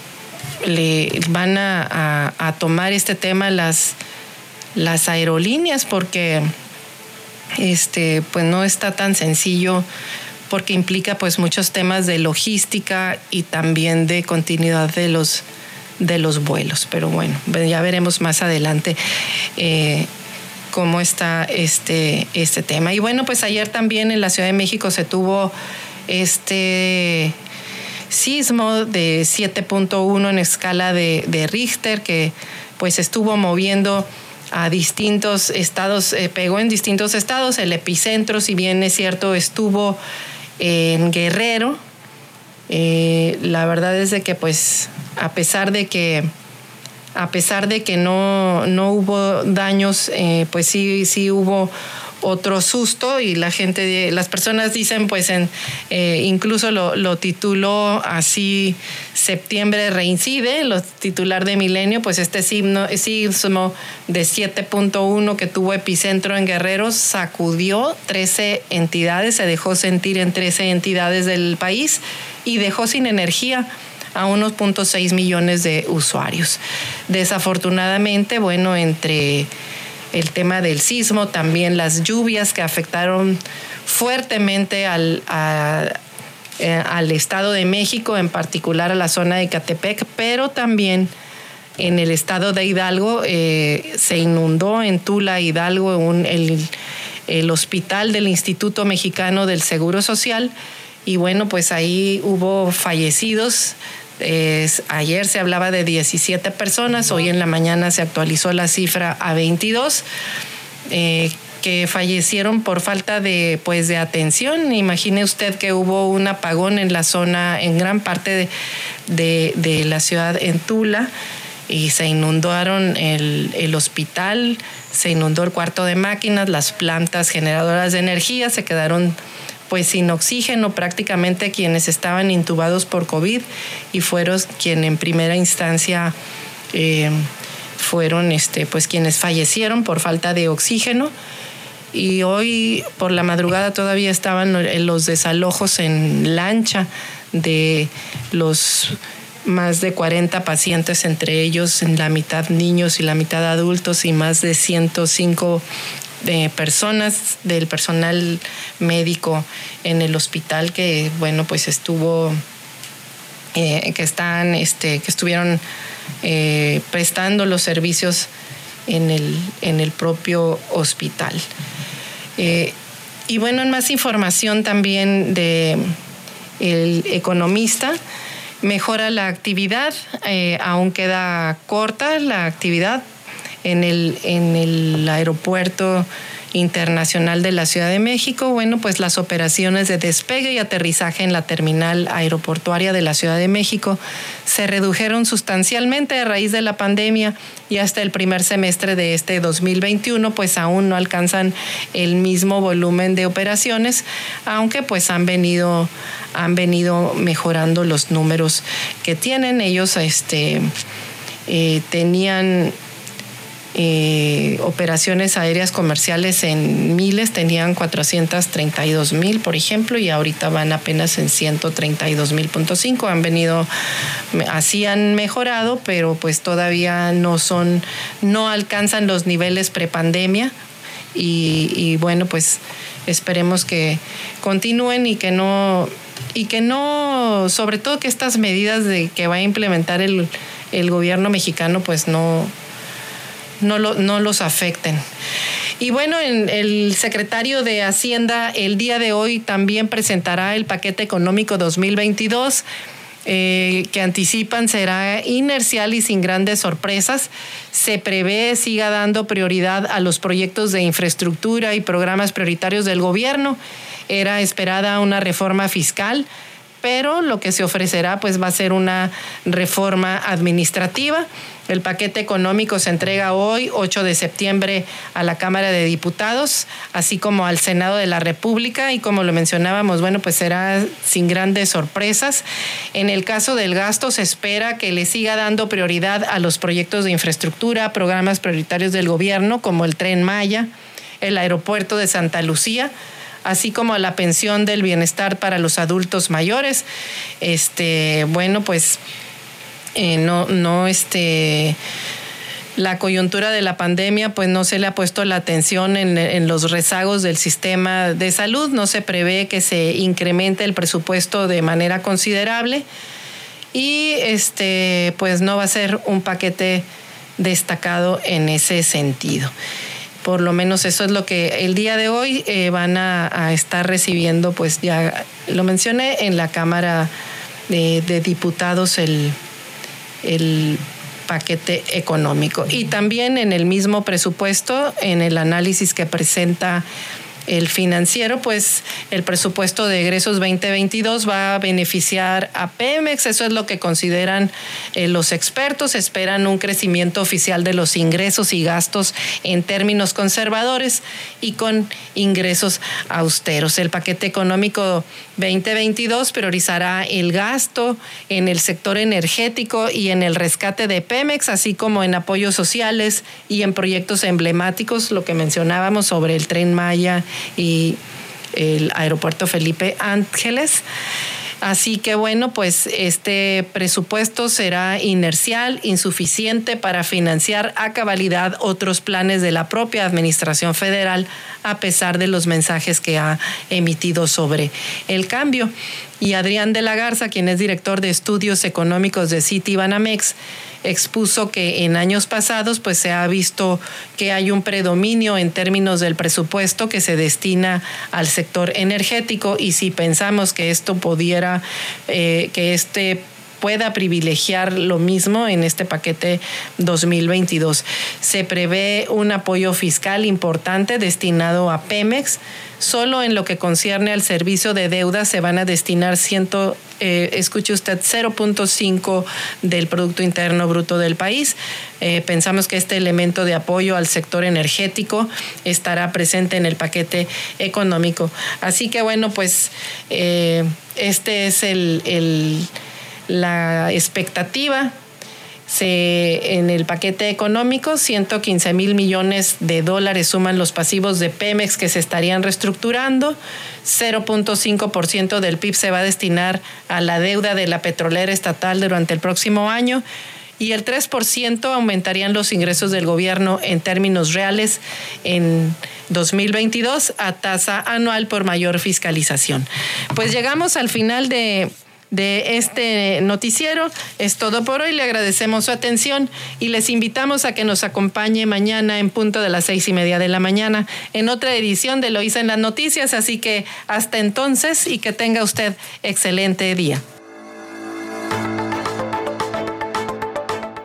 le van a, tomar este tema las, las aerolíneas, porque este, pues no está tan sencillo porque implica pues muchos temas de logística y también de continuidad de los de los vuelos. Pero bueno, ya veremos más adelante eh, cómo está este, este tema. Y bueno, pues ayer también en la Ciudad de México se tuvo este sismo de 7.1 en escala de, Richter que pues estuvo moviendo a distintos estados, eh, pegó en distintos estados. El epicentro, si bien es cierto, estuvo en Guerrero. Eh, la verdad es de que, pues, a pesar de que, a pesar de que no, no hubo daños, eh, pues sí, sí hubo otro susto y la gente, las personas dicen, pues en, eh, incluso lo, tituló así Septiembre reincide, lo titular de Milenio, pues este sismo, de 7.1 que tuvo epicentro en Guerrero sacudió 13 entidades, se dejó sentir en 13 entidades del país y dejó sin energía a unos 0.6 millones de usuarios. Desafortunadamente, bueno, entre el tema del sismo, también las lluvias que afectaron fuertemente al, eh, al Estado de México, en particular a la zona de Catepec, pero también en el estado de Hidalgo eh, se inundó en Tula, Hidalgo, el, hospital del Instituto Mexicano del Seguro Social y bueno, pues ahí hubo fallecidos. Ayer se hablaba de 17 personas, hoy en la mañana se actualizó la cifra a 22. Eh, que fallecieron por falta de pues de atención. Imagine usted que hubo un apagón en la zona, en gran parte de, de la ciudad en Tula y se inundaron el, el, hospital, se inundó el cuarto de máquinas, las plantas generadoras de energía se quedaron pues sin oxígeno prácticamente quienes estaban intubados por COVID y fueron quienes en primera instancia eh, fueron este, pues quienes fallecieron por falta de oxígeno. Y hoy por la madrugada todavía estaban los desalojos en lancha de los más de 40 pacientes, entre ellos en la mitad niños y la mitad adultos y más de 105 de eh, personas del personal médico en el hospital que bueno pues estuvo eh, que están este que estuvieron eh, prestando los servicios en el, en el propio hospital. y bueno, en más información también de el economista, mejora la actividad, eh, aún queda corta la actividad en el, en el aeropuerto internacional de la Ciudad de México, bueno, pues las operaciones de despegue y aterrizaje en la terminal aeroportuaria de la Ciudad de México se redujeron sustancialmente a raíz de la pandemia y hasta el primer semestre de este 2021 pues aún no alcanzan el mismo volumen de operaciones, aunque pues han venido han venido mejorando los números que tienen. Ellos este, eh, tenían eh, operaciones aéreas comerciales en miles, tenían 432 mil, por ejemplo, y ahorita van apenas en 132 mil. Han venido, así han mejorado, pero pues todavía no son, no alcanzan los niveles prepandemia. Y, y bueno, pues esperemos que continúen y que no y que no, sobre todo que estas medidas de que va a implementar el, gobierno mexicano, pues no, no, no los afecten. Y bueno, el secretario de Hacienda el día de hoy también presentará el paquete económico 2022. Eh, que anticipan será inercial y sin grandes sorpresas. Se prevé siga dando prioridad a los proyectos de infraestructura y programas prioritarios del gobierno era esperada una reforma fiscal, pero lo que se ofrecerá pues va a ser una reforma administrativa. El paquete económico se entrega hoy, 8 de septiembre, a la Cámara de Diputados, así como al Senado de la República y como lo mencionábamos, bueno, pues será sin grandes sorpresas. En el caso del gasto se espera que le siga dando prioridad a los proyectos de infraestructura, programas prioritarios del gobierno como el Tren Maya, el aeropuerto de Santa Lucía, así como la pensión del bienestar para los adultos mayores. Este, bueno, pues eh, no, no, este la coyuntura de la pandemia, pues no se le ha puesto la atención en, los rezagos del sistema de salud, no se prevé que se incremente el presupuesto de manera considerable y este, pues no va a ser un paquete destacado en ese sentido. Por lo menos eso es lo que el día de hoy eh, van a, estar recibiendo, pues ya lo mencioné, en la Cámara de, Diputados el, el paquete económico. Y también en el mismo presupuesto, en el análisis que presenta el financiero, pues el presupuesto de egresos 2022 va a beneficiar a Pemex, eso es lo que consideran eh, los expertos, esperan un crecimiento oficial de los ingresos y gastos en términos conservadores y con ingresos austeros. El paquete económico 2022 priorizará el gasto en el sector energético y en el rescate de Pemex, así como en apoyos sociales y en proyectos emblemáticos, lo que mencionábamos sobre el tren Maya y el aeropuerto Felipe Ángeles. Así que bueno, pues este presupuesto será inercial, insuficiente para financiar a cabalidad otros planes de la propia Administración Federal, a pesar de los mensajes que ha emitido sobre el cambio. Y Adrián de la Garza, quien es director de estudios económicos de City Banamex, expuso que en años pasados pues se ha visto que hay un predominio en términos del presupuesto que se destina al sector energético y si pensamos que esto pudiera, eh, que este pueda privilegiar lo mismo en este paquete 2022. Se prevé un apoyo fiscal importante destinado a Pemex. Solo en lo que concierne al servicio de deuda se van a destinar ciento, eh, escuche usted, 0.5 del Producto Interno Bruto del país. Eh, pensamos que este elemento de apoyo al sector energético estará presente en el paquete económico. Así que bueno, pues eh, este es el la expectativa se, en el paquete económico, 115 mil millones de dólares suman los pasivos de Pemex que se estarían reestructurando. 0.5% del PIB se va a destinar a la deuda de la petrolera estatal durante el próximo año y el 3% aumentarían los ingresos del gobierno en términos reales en 2022 a tasa anual por mayor fiscalización. Pues llegamos al final de de este noticiero. Es todo por hoy. Le agradecemos su atención y les invitamos a que nos acompañe mañana en punto de las seis y media de la mañana en otra edición de Lo hice en las noticias. Así que hasta entonces y que tenga usted excelente día.